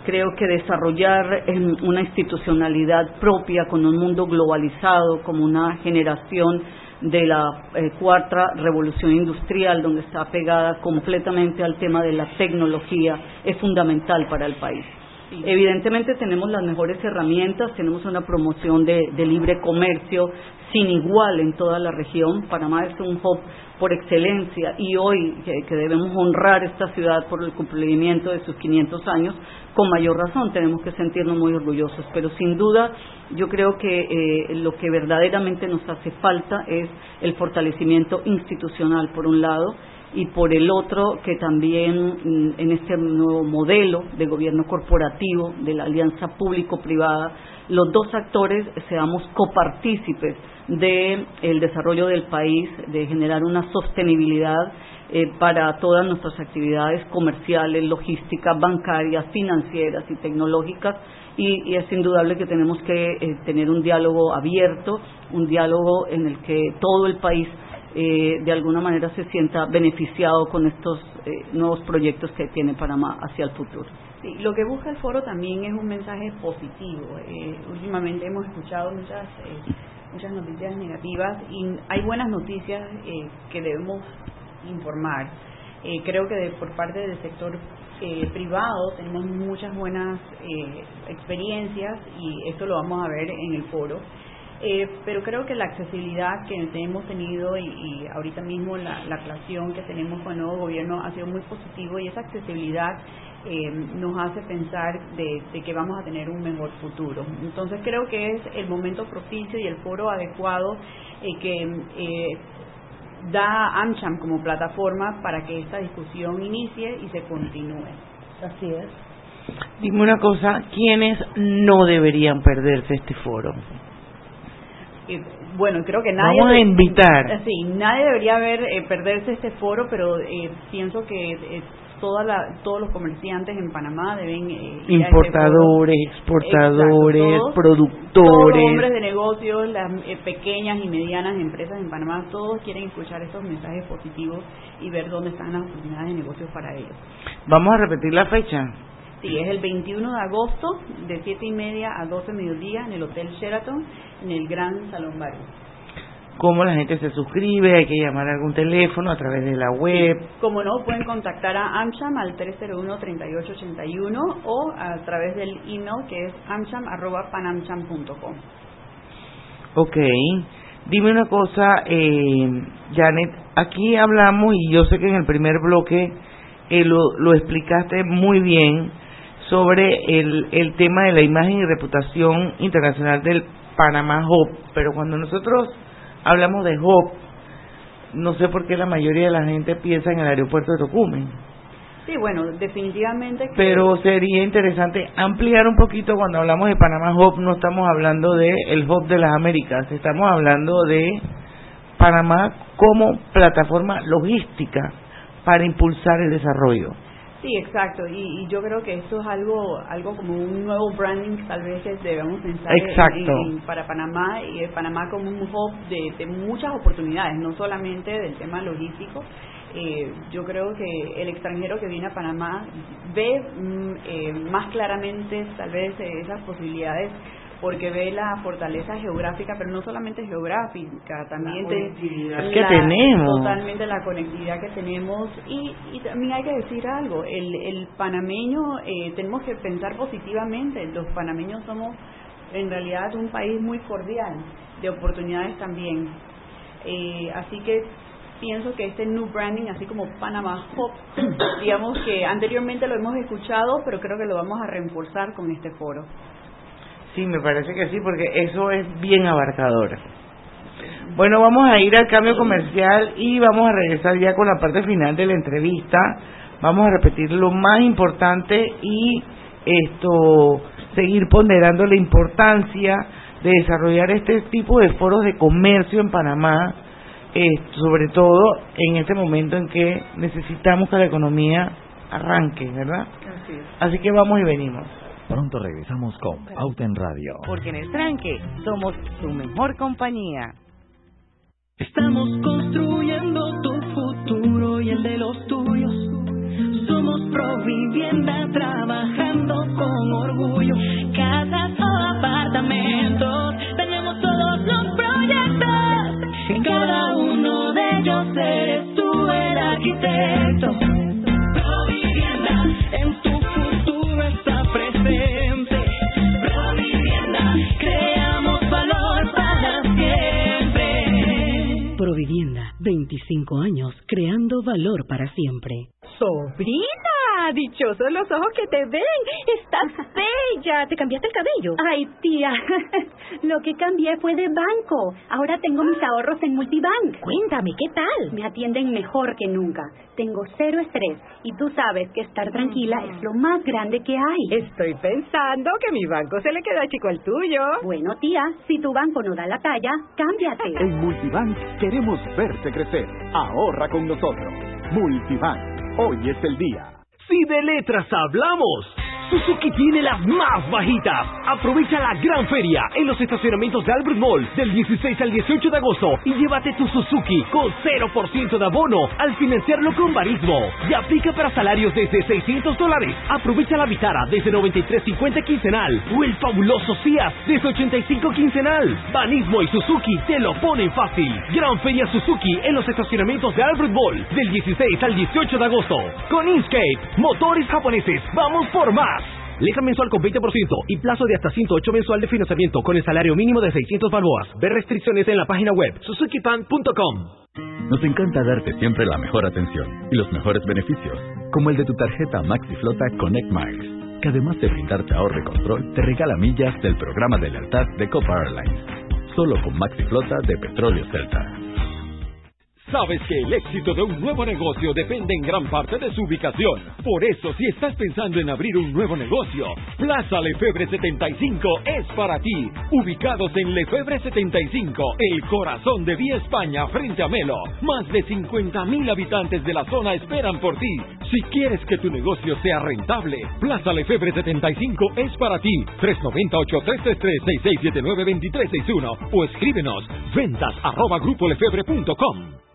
Speaker 22: creo que desarrollar una institucionalidad propia con un mundo globalizado como una generación de la eh, cuarta revolución industrial, donde está pegada completamente al tema de la tecnología, es fundamental para el país. Evidentemente tenemos las mejores herramientas, tenemos una promoción de, libre comercio sin igual en toda la región. Panamá es un hub por excelencia y hoy que, debemos honrar esta ciudad por el cumplimiento de sus 500 años, con mayor razón tenemos que sentirnos muy orgullosos. Pero sin duda yo creo que eh, lo que verdaderamente nos hace falta es el fortalecimiento institucional, por un lado, y por el otro que también mm, en este nuevo modelo de gobierno corporativo de la alianza público-privada los dos actores seamos copartícipes del el desarrollo del país, de generar una sostenibilidad eh, para todas nuestras actividades comerciales, logísticas, bancarias, financieras y tecnológicas. Y, es indudable que tenemos que eh, tener un diálogo abierto, un diálogo en el que todo el país eh, de alguna manera se sienta beneficiado con estos eh, nuevos proyectos que tiene Panamá hacia el futuro.
Speaker 21: Sí, lo que busca el foro también es un mensaje positivo. Eh, últimamente hemos escuchado muchas muchas noticias negativas y hay buenas noticias que debemos informar. creo que por parte del sector privado tenemos muchas buenas experiencias y esto lo vamos a ver en el foro. Eh, pero creo que la accesibilidad que hemos tenido y, ahorita mismo la, la actuación que tenemos con el nuevo gobierno ha sido muy positivo y esa accesibilidad eh, nos hace pensar de, que vamos a tener un mejor futuro. Entonces creo que es el momento propicio y el foro adecuado eh, que da AmCham como plataforma para que esta discusión inicie y se continúe.
Speaker 3: Así es.
Speaker 2: Dime una cosa, ¿quiénes no deberían perderse este foro?
Speaker 21: Bueno, creo que nadie...
Speaker 2: Vamos a invitar.
Speaker 21: Eh, sí, nadie debería ver, eh, perderse este foro, pero eh, pienso que toda la, todos los comerciantes en Panamá deben... Este
Speaker 2: Importadores, exportadores, productores. Todos
Speaker 21: los hombres de negocios, las pequeñas y medianas empresas en Panamá, todos quieren escuchar estos mensajes positivos y ver dónde están las oportunidades de negocios para ellos.
Speaker 2: Vamos a repetir la fecha.
Speaker 21: Sí, es el 21 de agosto, de 7 y media a 12 mediodía, en el Hotel Sheraton, en el Gran Salón Barrio.
Speaker 2: ¿Cómo la gente se suscribe? ¿Hay que llamar a algún teléfono a través de la web?
Speaker 21: Como no, pueden contactar a AmCham al 301-3881 o a través del email que es amcham.panamcham.com.
Speaker 2: Ok. Dime una cosa, eh, Janet, aquí hablamos y yo sé que en el primer bloque eh, lo, lo explicaste muy bien sobre el, el tema de la imagen y reputación internacional del Panamá Hub, pero cuando nosotros hablamos de Hub, no sé por qué la mayoría de la gente piensa en el aeropuerto de Tocumen.
Speaker 21: Sí, bueno, definitivamente.
Speaker 2: Pero sería interesante ampliar un poquito cuando hablamos de Panamá Hub, no estamos hablando de el Hub de las Américas, estamos hablando de Panamá como plataforma logística para impulsar el desarrollo.
Speaker 21: Sí, exacto. Y, yo creo que esto es algo algo como un nuevo branding tal vez debemos pensar para Panamá y Panamá como un hub de, muchas oportunidades, no solamente del tema logístico. eh, yo creo que el extranjero que viene a Panamá ve mm, eh, más claramente tal vez eh, esas posibilidades porque ve la fortaleza geográfica, pero no solamente geográfica, también de
Speaker 2: que tenemos.
Speaker 21: totalmente la conectividad que tenemos y, y también hay que decir algo, el, el panameño eh, tenemos que pensar positivamente, los panameños somos en realidad un país muy cordial, de oportunidades también, eh, así que pienso que este new branding, así como Panama Hop, digamos que anteriormente lo hemos escuchado, pero creo que lo vamos a reforzar con este foro.
Speaker 2: Sí, me parece que sí, porque eso es bien abarcador. Bueno, vamos a ir al cambio comercial y vamos a regresar ya con la parte final de la entrevista. Vamos a repetir lo más importante y esto seguir ponderando la importancia de desarrollar este tipo de foros de comercio en Panamá, eh, sobre todo en este momento en que necesitamos que la economía arranque, ¿verdad?
Speaker 21: Así es.
Speaker 2: Así que vamos y venimos.
Speaker 31: Pronto regresamos con Pauta en Radio.
Speaker 2: Porque en el tranque somos su mejor compañía.
Speaker 16: Estamos construyendo tu futuro y el de los tuyos. Somos Provivienda trabajando con orgullo. Casas o apartamentos, tenemos todos los proyectos. En cada uno de ellos eres tú el arquitecto. Provivienda,
Speaker 17: 25 años creando valor para siempre.
Speaker 11: Sobrina, dichosos los ojos que te ven. Estás bella. ¿Te cambiaste el cabello?
Speaker 19: Ay, tía, lo que cambié fue de banco. Ahora tengo mis ahorros en Multibank.
Speaker 11: Cuéntame, ¿qué tal?
Speaker 19: Me atienden mejor que nunca. Tengo cero estrés y tú sabes que estar tranquila es lo más grande que hay.
Speaker 11: Estoy pensando que mi banco se le queda chico al tuyo.
Speaker 19: Bueno, tía, si tu banco no da la talla, cámbiate.
Speaker 32: En Multibank queremos verte crecer. Ahorra con nosotros. Multibank. Hoy es el día.
Speaker 10: Si de letras hablamos, Suzuki tiene las más bajitas. Aprovecha la gran feria en los estacionamientos de Albert Mall del 16 al 18 de agosto y llévate tu Suzuki con 0% de abono al financiarlo con Barismo. Y aplica para salarios desde 600 dólares. Aprovecha la Vitara desde 93.50 quincenal o el fabuloso Cias desde 85 quincenal. Banismo y Suzuki te lo ponen fácil. Gran feria Suzuki en los estacionamientos de Albert Mall del 16 al 18 de agosto. Con Inkscape, motores japoneses. Vamos por más. Leja mensual con 20% y plazo de hasta 108 mensual de financiamiento con el salario mínimo de 600 balboas. Ver restricciones en la página web suzukipan.com.
Speaker 1: Nos encanta darte siempre la mejor atención y los mejores beneficios, como el de tu tarjeta Maxi Flota Connect Miles, que además de brindarte ahorro y control, te regala millas del programa de lealtad de Copa Airlines. Solo con Maxi Flota de Petróleo Celta.
Speaker 33: Sabes que el éxito de un nuevo negocio depende en gran parte de su ubicación. Por eso, si estás pensando en abrir un nuevo negocio, Plaza Lefebre 75 es para ti. Ubicados en Lefebre 75, el corazón de Vía España frente a Melo. Más de 50 mil habitantes de la zona esperan por ti. Si quieres que tu negocio sea rentable, Plaza Lefebre 75 es para ti. 398-333-6679-2361 o escríbenos ventas arroba grupolefebre.com.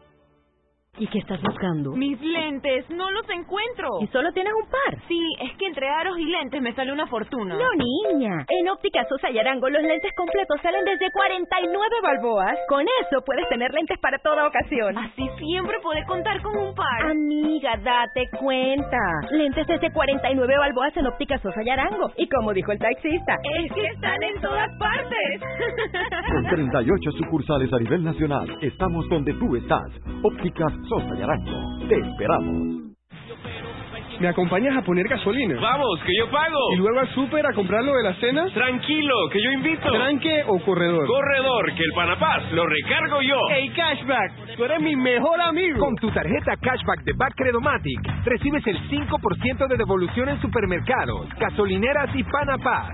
Speaker 17: ¿Y qué estás buscando?
Speaker 12: Mis lentes, no los encuentro.
Speaker 11: ¿Y solo tienes un par?
Speaker 12: Sí, es que entre aros y lentes me sale una fortuna.
Speaker 11: No, niña. En Óptica Sosa y Arango los lentes completos salen desde 49 balboas. Con eso puedes tener lentes para toda ocasión.
Speaker 12: Así siempre podré contar con un par.
Speaker 11: Amiga, date cuenta. Lentes desde 49 balboas en Óptica Sosa y Arango. Y como dijo el taxista,
Speaker 12: es que están en todas partes.
Speaker 13: Con 38 sucursales a nivel nacional, estamos donde tú estás. Ópticas Sosa y Arango. Te esperamos.
Speaker 26: ¿Me acompañas a poner gasolina?
Speaker 34: Vamos, que yo pago.
Speaker 26: ¿Y luego al súper a comprar lo de la cena?
Speaker 34: Tranquilo, que yo invito.
Speaker 26: ¿Tranque o corredor?
Speaker 34: Corredor, que el Panapaz lo recargo yo.
Speaker 26: ¡Ey, Cashback! ¡Tú eres mi mejor amigo!
Speaker 35: Con tu tarjeta Cashback de Back Credomatic, recibes el 5% de devolución en supermercados, gasolineras y Panapaz.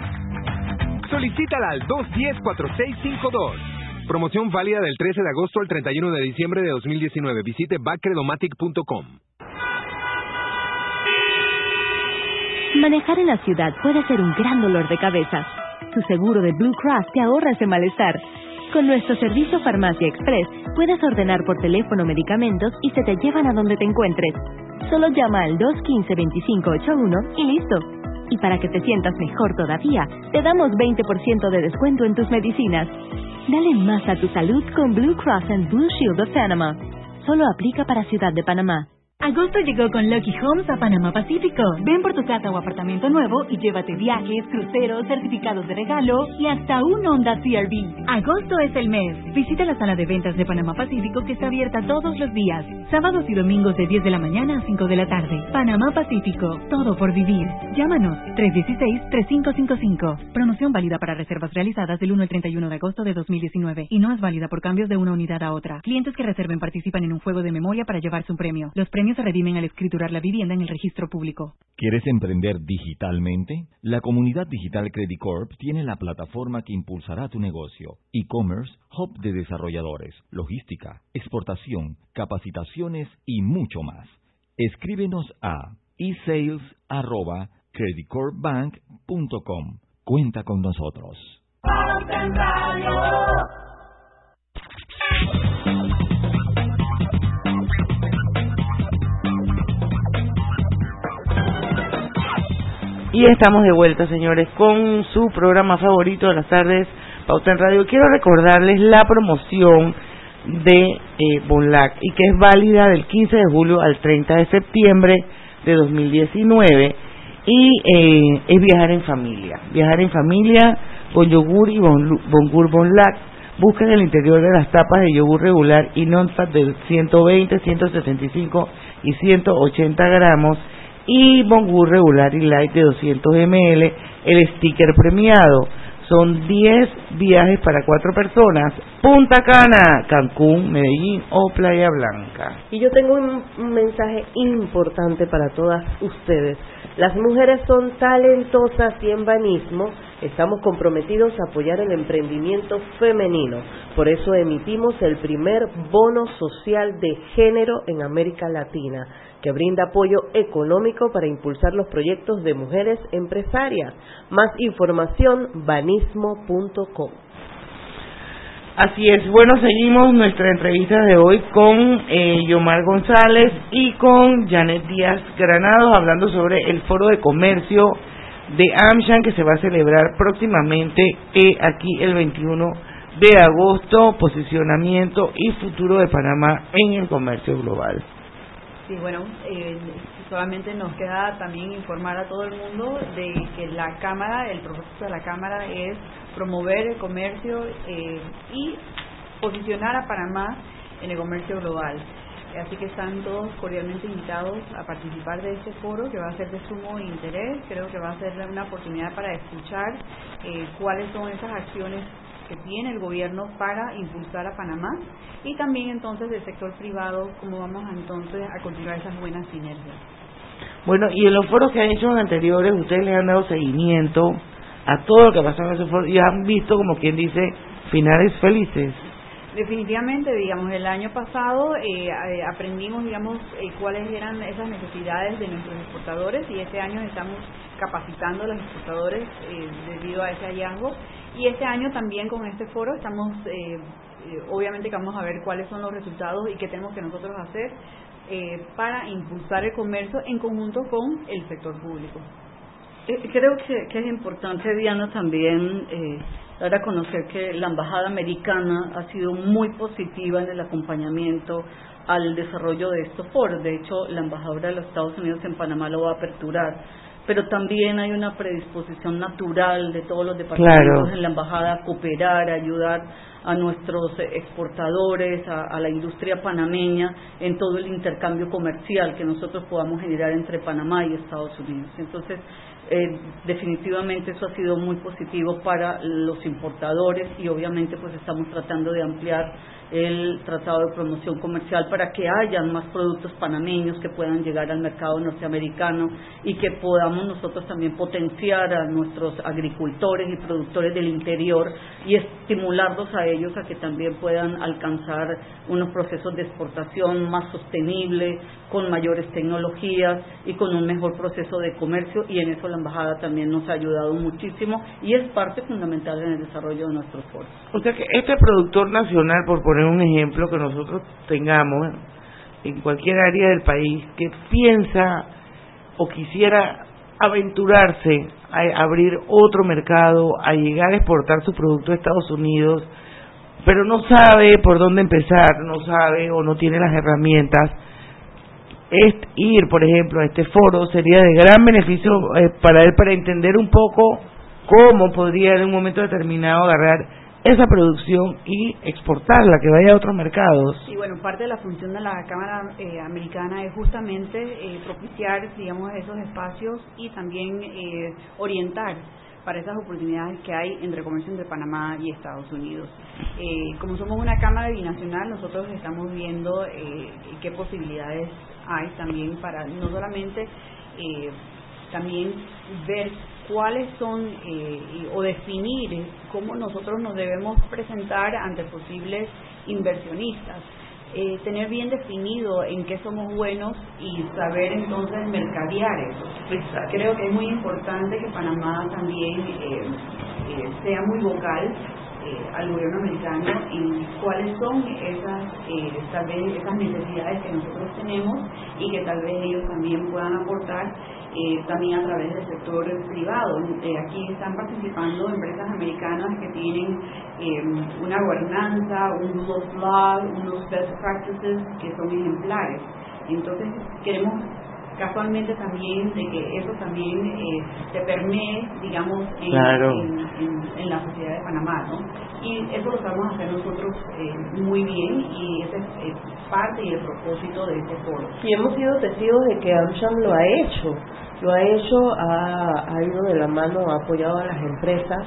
Speaker 35: Solicítala al 210-4652. Promoción válida del 13 de agosto al 31 de diciembre de 2019. Visite backcredomatic.com.
Speaker 25: Manejar en la ciudad puede ser un gran dolor de cabeza. Tu seguro de Blue Cross te ahorra ese malestar.
Speaker 36: Con nuestro servicio Farmacia Express puedes ordenar por teléfono medicamentos y se te llevan a donde te encuentres. Solo llama al 215-2581 y listo. Y para que te sientas mejor todavía, te damos 20% de descuento en tus medicinas. Dale más a tu salud con Blue Cross and Blue Shield of Panama. Solo aplica para Ciudad de Panamá.
Speaker 23: Agosto llegó con Lucky Homes a Panamá Pacífico. Ven por tu casa o apartamento nuevo y llévate viajes, cruceros, certificados de regalo y hasta un Honda CRV. Agosto es el mes. Visita la sala de ventas de Panamá Pacífico que está abierta todos los días, sábados y domingos de 10 de la mañana a 5 de la tarde. Panamá Pacífico, todo por vivir. Llámanos 316-3555. Promoción válida para reservas realizadas del 1 al 31 de agosto de 2019 y no es válida por cambios de una unidad a otra. Clientes que reserven participan en un juego de memoria para llevarse un premio. Los premios se redimen al escriturar la vivienda en el registro público.
Speaker 1: ¿Quieres emprender digitalmente? La comunidad digital Credit Corp tiene la plataforma que impulsará tu negocio. E-commerce, hub de desarrolladores, logística, exportación, capacitaciones y mucho más. Escríbenos a esales@creditcorpbank.com. Cuenta con nosotros.
Speaker 2: Y estamos de vuelta, señores, con su programa favorito de las tardes, Pauta en Radio. Quiero recordarles la promoción de eh, Bonlac y que es válida del 15 de julio al 30 de septiembre de 2019 y eh, es viajar en familia. Viajar en familia con yogur y bon, bongur Bonlac. Busquen el interior de las tapas de yogur regular y non-fat de 120, 175 y 180 gramos y Bongur regular y light de 200 ml, el sticker premiado. Son 10 viajes para cuatro personas. Punta Cana, Cancún, Medellín o Playa Blanca.
Speaker 3: Y yo tengo un, un mensaje importante para todas ustedes. Las mujeres son talentosas y en Banismo estamos comprometidos a apoyar el emprendimiento femenino. Por eso emitimos el primer bono social de género en América Latina que brinda apoyo económico para impulsar los proyectos de mujeres empresarias. Más información, banismo.com.
Speaker 2: Así es, bueno, seguimos nuestra entrevista de hoy con eh, Yomar González y con Janet Díaz Granados hablando sobre el foro de comercio de AmShan que se va a celebrar próximamente eh, aquí el 21 de agosto, posicionamiento y futuro de Panamá en el comercio global.
Speaker 21: Sí, bueno, eh, solamente nos queda también informar a todo el mundo de que la Cámara, el propósito de la Cámara es promover el comercio eh, y posicionar a Panamá en el comercio global. Así que están todos cordialmente invitados a participar de este foro que va a ser de sumo interés. Creo que va a ser una oportunidad para escuchar eh, cuáles son esas acciones que tiene el gobierno para impulsar a Panamá y también entonces del sector privado, cómo vamos entonces a continuar esas buenas sinergias.
Speaker 2: Bueno, y en los foros que han hecho anteriores, ustedes le han dado seguimiento a todo lo que pasó en esos foros y han visto, como quien dice, finales felices.
Speaker 21: Definitivamente, digamos, el año pasado eh, eh, aprendimos, digamos, eh, cuáles eran esas necesidades de nuestros exportadores y este año estamos capacitando a los exportadores debido a ese hallazgo y este año también con este foro estamos, obviamente que vamos a ver cuáles son los resultados y qué tenemos que nosotros hacer para impulsar el comercio en conjunto con el sector público.
Speaker 22: creo que, que, es importante, Diana, también dar a conocer que la Embajada Americana ha sido muy positiva en el acompañamiento al desarrollo de estos foros. De hecho, la embajadora de los Estados Unidos en Panamá lo va a aperturar. Pero también hay una predisposición natural de todos los departamentos en la embajada a cooperar, a ayudar a nuestros exportadores, a, a, la industria panameña en todo el intercambio comercial que nosotros podamos generar entre Panamá y Estados Unidos. Entonces, eh, definitivamente eso ha sido muy positivo para los importadores y obviamente pues estamos tratando de ampliar el Tratado de Promoción Comercial para que hayan más productos panameños que puedan llegar al mercado norteamericano y que podamos nosotros también potenciar a nuestros agricultores y productores del interior y estimularlos a ellos a que también puedan alcanzar unos procesos de exportación más sostenibles, con mayores tecnologías y con un mejor proceso de comercio y en eso la embajada también nos ha ayudado muchísimo y es parte fundamental en el desarrollo de nuestros foros.
Speaker 2: O sea que este productor nacional, por poner un ejemplo que nosotros tengamos en cualquier área del país que piensa o quisiera aventurarse a abrir otro mercado, a llegar a exportar su producto a Estados Unidos, pero no sabe por dónde empezar, no sabe o no tiene las herramientas, es ir, por ejemplo, a este foro sería de gran beneficio eh, para él para entender un poco cómo podría en un momento determinado agarrar esa producción y exportarla, que vaya a otros mercados.
Speaker 21: Y bueno, parte de la función de la Cámara eh, Americana es justamente eh, propiciar, digamos, esos espacios y también eh, orientar para esas oportunidades que hay entre comercio entre Panamá y Estados Unidos. como somos una Cámara binacional, nosotros estamos viendo qué posibilidades hay también para no solamente también ver cuáles son eh, o definir cómo nosotros nos debemos presentar ante posibles inversionistas. Eh, tener bien definido en qué somos buenos y saber entonces mercadear eso. Creo que es muy importante que Panamá también eh, sea muy vocal al gobierno americano en cuáles son esas tal vez esas necesidades que nosotros tenemos y que tal vez ellos también puedan aportar eh, también a través del sector privado. Eh, aquí están participando empresas americanas que tienen eh, una gobernanza, un rule of law, unos best practices que son ejemplares. Entonces queremos casualmente también de que eso también eh, se permee, digamos, en, en, la sociedad de Panamá, ¿no? Y eso lo estamos hacer nosotros muy bien y ese es, parte y el propósito de este foro.
Speaker 3: Y hemos sido testigos de que AmCham lo ha hecho lo ha hecho, ha, ido de la mano, ha apoyado a las empresas,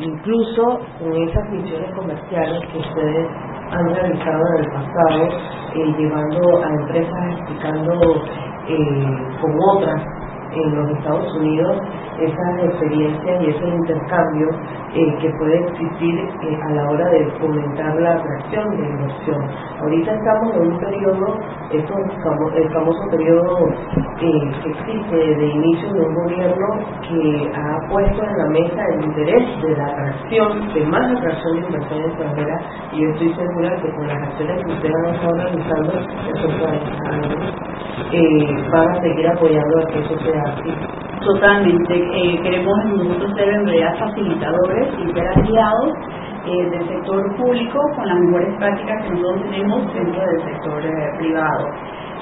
Speaker 3: incluso con esas misiones comerciales que ustedes han realizado en el pasado, eh, llevando a empresas, explicando eh, con otras en los Estados Unidos esas experiencias y ese intercambio eh, que puede existir eh, a la hora de fomentar la atracción de inversión. Ahorita estamos en un periodo, esto el famoso periodo eh, que existe de inicio de un gobierno que ha puesto en la mesa el interés de la atracción, de más atracción de inversión extranjera y yo estoy segura que con las acciones que ustedes han estado realizando 40 años van a seguir apoyando a que eso sea así.
Speaker 21: Totalmente. Eh, queremos nosotros ser en realidad facilitadores y ser aliados eh, del sector público con las mejores prácticas que nosotros tenemos dentro del sector eh, privado.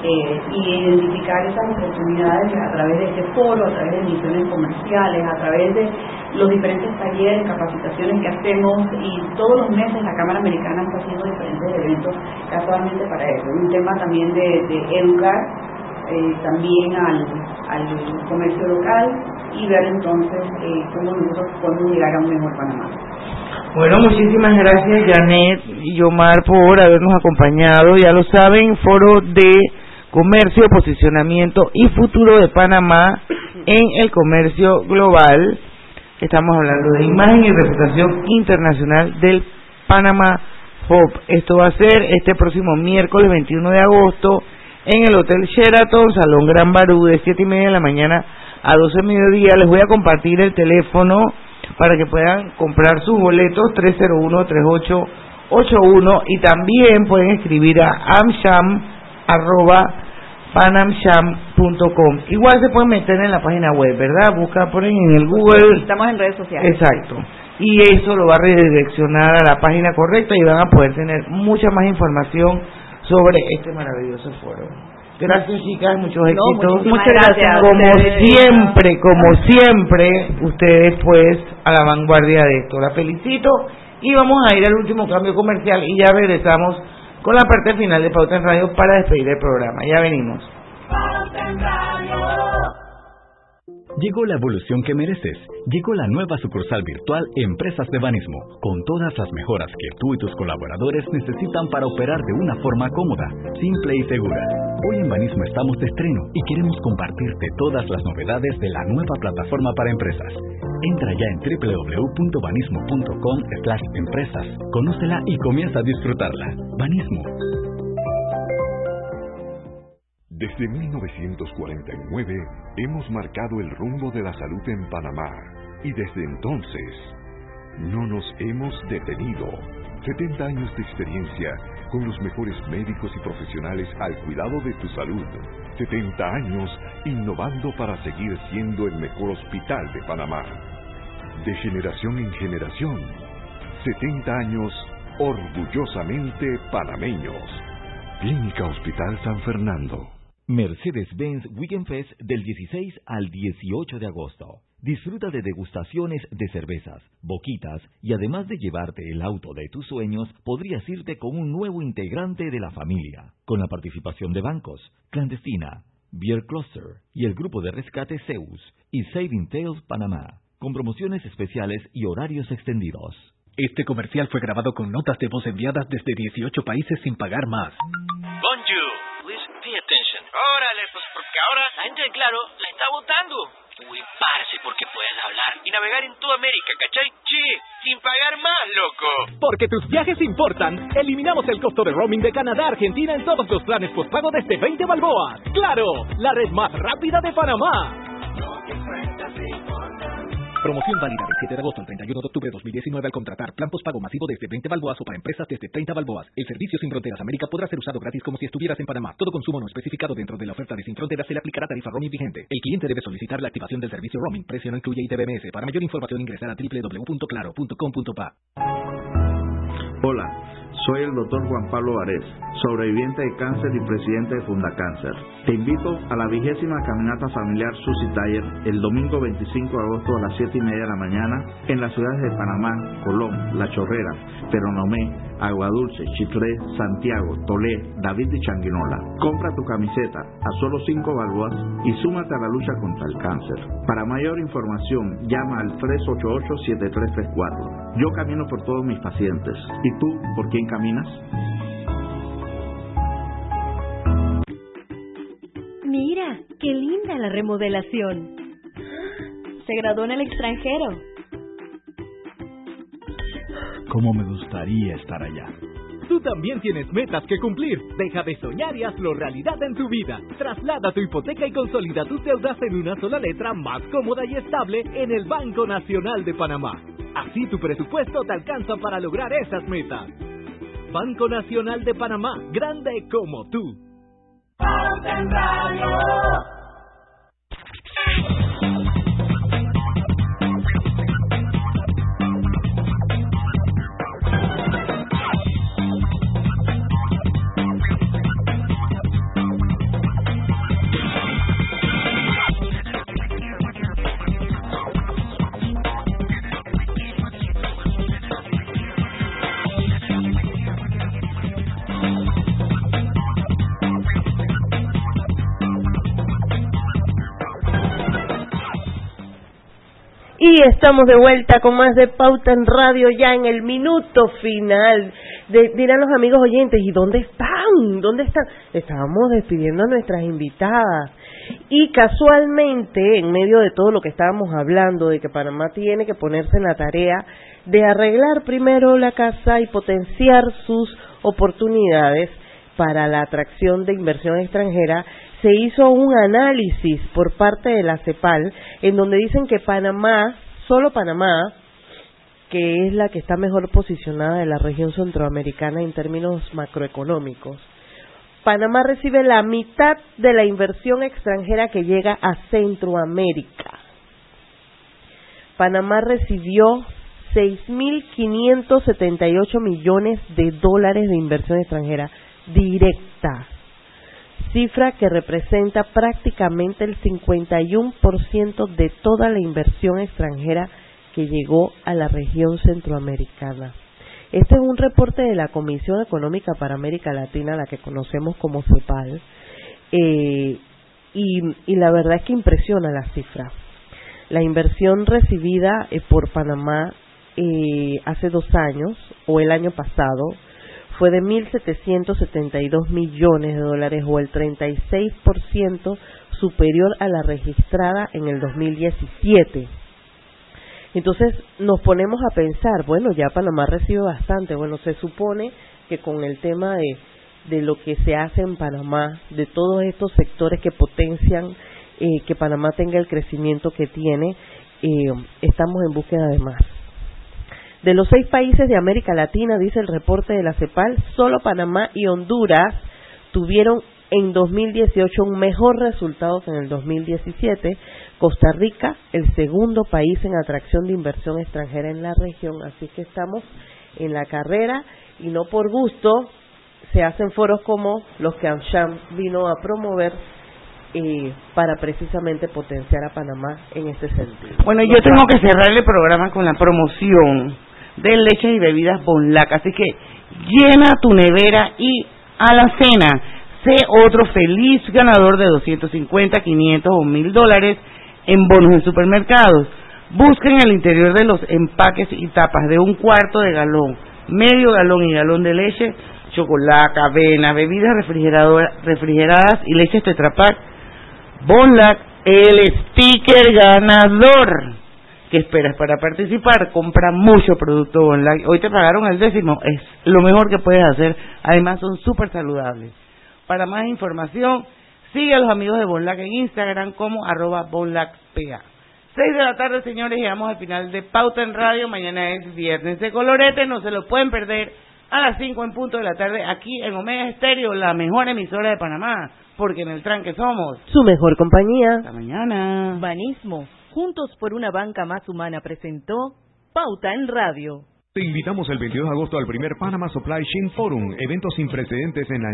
Speaker 21: y identificar esas oportunidades a través de este foro, a través de misiones comerciales, a través de los diferentes talleres, capacitaciones que hacemos y todos los meses la Cámara Americana está haciendo diferentes eventos casualmente para eso. Un tema también de educar eh, también al, al, comercio local y ver entonces eh, cómo nosotros podemos llegar a un mejor Panamá.
Speaker 2: Bueno, muchísimas gracias Janet y Omar por habernos acompañado. Ya lo saben, Foro de Comercio, Posicionamiento y Futuro de Panamá en el comercio global. Estamos hablando de imagen y reputación internacional del Panamá Hub. Esto va a ser este próximo miércoles 21 de agosto en el Hotel Sheraton, Salón Gran Barú, de 7 y media de la mañana a 12 de mediodía. Les voy a compartir el teléfono para que puedan comprar sus boletos 301-3881 y también pueden escribir a amsham panamsham.com. Igual se pueden meter en la página web, ¿verdad? Busca, ponen en el Google.
Speaker 21: Estamos en redes sociales.
Speaker 2: Exacto. Y eso lo va a redireccionar a la página correcta y van a poder tener mucha más información sobre este maravilloso foro. Gracias chicas, muchos éxitos.
Speaker 21: muchas gracias.
Speaker 2: Como siempre, como siempre, ustedes pues a la vanguardia de esto. La felicito y vamos a ir al último cambio comercial y ya regresamos con la parte final de Pauta en Radio para despedir el programa. Ya venimos.
Speaker 29: Llegó la evolución que mereces. Llegó la nueva sucursal virtual Empresas de Banismo, con todas las mejoras que tú y tus colaboradores necesitan para operar de una forma cómoda, simple y segura. Hoy en Banismo estamos de estreno y queremos compartirte todas las novedades de la nueva plataforma para empresas. Entra ya en www.banismo.com empresas, conócela y comienza a disfrutarla. Banismo.
Speaker 24: Desde 1949 hemos marcado el rumbo de la salud en Panamá y desde entonces no nos hemos detenido. 70 años de experiencia con los mejores médicos y profesionales al cuidado de tu salud. 70 años innovando para seguir siendo el mejor hospital de Panamá. De generación en generación. 70 años orgullosamente panameños. Clínica Hospital San Fernando.
Speaker 1: Mercedes-Benz Weekend Fest del 16 al 18 de agosto. Disfruta de degustaciones de cervezas, boquitas y además de llevarte el auto de tus sueños, podrías irte con un nuevo integrante de la familia, con la participación de bancos, Clandestina, Beer Cluster y el grupo de rescate Zeus y Saving Tales Panamá, con promociones especiales y horarios extendidos.
Speaker 14: Este comercial fue grabado con notas de voz enviadas desde 18 países sin pagar más.
Speaker 15: Bonjour. Órale, pues porque ahora la gente de Claro la está votando. Uy, parce, porque puedes hablar y navegar en toda América, ¿cachai? Che, sin pagar más, loco.
Speaker 10: Porque tus viajes importan, eliminamos el costo de roaming de Canadá a Argentina en todos los planes postpago desde 20 balboas. ¡Claro! La red más rápida de Panamá.
Speaker 14: Promoción válida del 7 de agosto al 31 de octubre de 2019 al contratar plan postpago masivo desde 20 balboas o para empresas desde 30 balboas. El servicio Sin Fronteras América podrá ser usado gratis como si estuvieras en Panamá. Todo consumo no especificado dentro de la oferta de Sin Fronteras se le aplicará tarifa roaming vigente. El cliente debe solicitar la activación del servicio roaming. Precio no incluye ITBMS. Para mayor información ingresar a www.claro.com.pa.
Speaker 37: Hola. Soy el doctor Juan Pablo Varés, sobreviviente de cáncer y presidente de Fundacáncer. Te invito a la vigésima caminata familiar Susi Taller el domingo 25 de agosto a las 7 y media de la mañana en las ciudades de Panamá, Colón, La Chorrera, Peronomé, Aguadulce, Chitré, Santiago, Tolé, David y Changuinola. Compra tu camiseta a solo 5 balboas y súmate a la lucha contra el cáncer. Para mayor información, llama al 388-7334. Yo camino por todos mis pacientes. ¿Y tú por quién caminas?
Speaker 11: Mira, qué linda la remodelación. Se graduó en el extranjero.
Speaker 38: Cómo me gustaría estar allá.
Speaker 10: Tú también tienes metas que cumplir. Deja de soñar y hazlo realidad en tu vida. Traslada tu hipoteca y consolida tus deudas en una sola letra más cómoda y estable en el Banco Nacional de Panamá. Así tu presupuesto te alcanza para lograr esas metas. Banco Nacional de Panamá, grande como tú.
Speaker 3: Y estamos de vuelta con más de Pauta en Radio ya en el minuto final. De- dirán los amigos oyentes, ¿y dónde están? ¿Dónde están? Estábamos despidiendo a nuestras invitadas. Y casualmente, en medio de todo lo que estábamos hablando, de que Panamá tiene que ponerse en la tarea de arreglar primero la casa y potenciar sus oportunidades para la atracción de inversión extranjera, se hizo un análisis por parte de la CEPAL en donde dicen que Panamá, solo Panamá, que es la que está mejor posicionada de la región centroamericana en términos macroeconómicos, Panamá recibe la mitad de la inversión extranjera que llega a Centroamérica. Panamá recibió 6.578 millones de dólares de inversión extranjera directa, cifra que representa prácticamente el 51% de toda la inversión extranjera que llegó a la región centroamericana. Este es un reporte de la Comisión Económica para América Latina, la que conocemos como CEPAL, eh, y, la verdad es que impresiona la cifra. La inversión recibida eh, por Panamá eh, hace dos años o el año pasado fue de 1.772 millones de dólares o el 36% superior a la registrada en el 2017. Entonces nos ponemos a pensar, bueno, ya Panamá recibe bastante, bueno, se supone que con el tema de, de lo que se hace en Panamá, de todos estos sectores que potencian eh, que Panamá tenga el crecimiento que tiene, eh, estamos en búsqueda de más. De los seis países de América Latina, dice el reporte de la CEPAL, solo Panamá y Honduras tuvieron en 2018 un mejor resultado que en el 2017. Costa Rica, el segundo país en atracción de inversión extranjera en la región. Así que estamos en la carrera y no por gusto se hacen foros como los que AmSham vino a promover eh, para precisamente potenciar a Panamá en este sentido.
Speaker 2: Bueno, yo tengo que cerrar el programa con la promoción de leches y bebidas Bonlac, así que llena tu nevera y a la cena sé otro feliz ganador de 250, 500 o 1000 dólares en bonos en supermercados. Busquen el interior de los empaques y tapas de un cuarto de galón, medio galón y galón de leche, chocolate, avena, bebidas refrigeradas y leches Tetra Pak. Bonlac, el sticker ganador. ¿Qué esperas para participar? Compra mucho producto online. Hoy te pagaron el décimo, es lo mejor que puedes hacer. Además son súper saludables. Para más información, sigue a los amigos de Bonlac en Instagram como arroba bonlacpa. Seis de la tarde, señores, llegamos al final de Pauta en Radio. Mañana es viernes de colorete, no se lo pueden perder a las cinco en punto de la tarde aquí en Omega Estéreo, la mejor emisora de Panamá, porque en el tranque somos
Speaker 3: su mejor compañía.
Speaker 2: Hasta mañana.
Speaker 18: Banismo Juntos por una banca más humana presentó Pauta en Radio.
Speaker 39: Te invitamos el 22 de agosto al primer Panama Supply Chain Forum, evento sin precedentes en la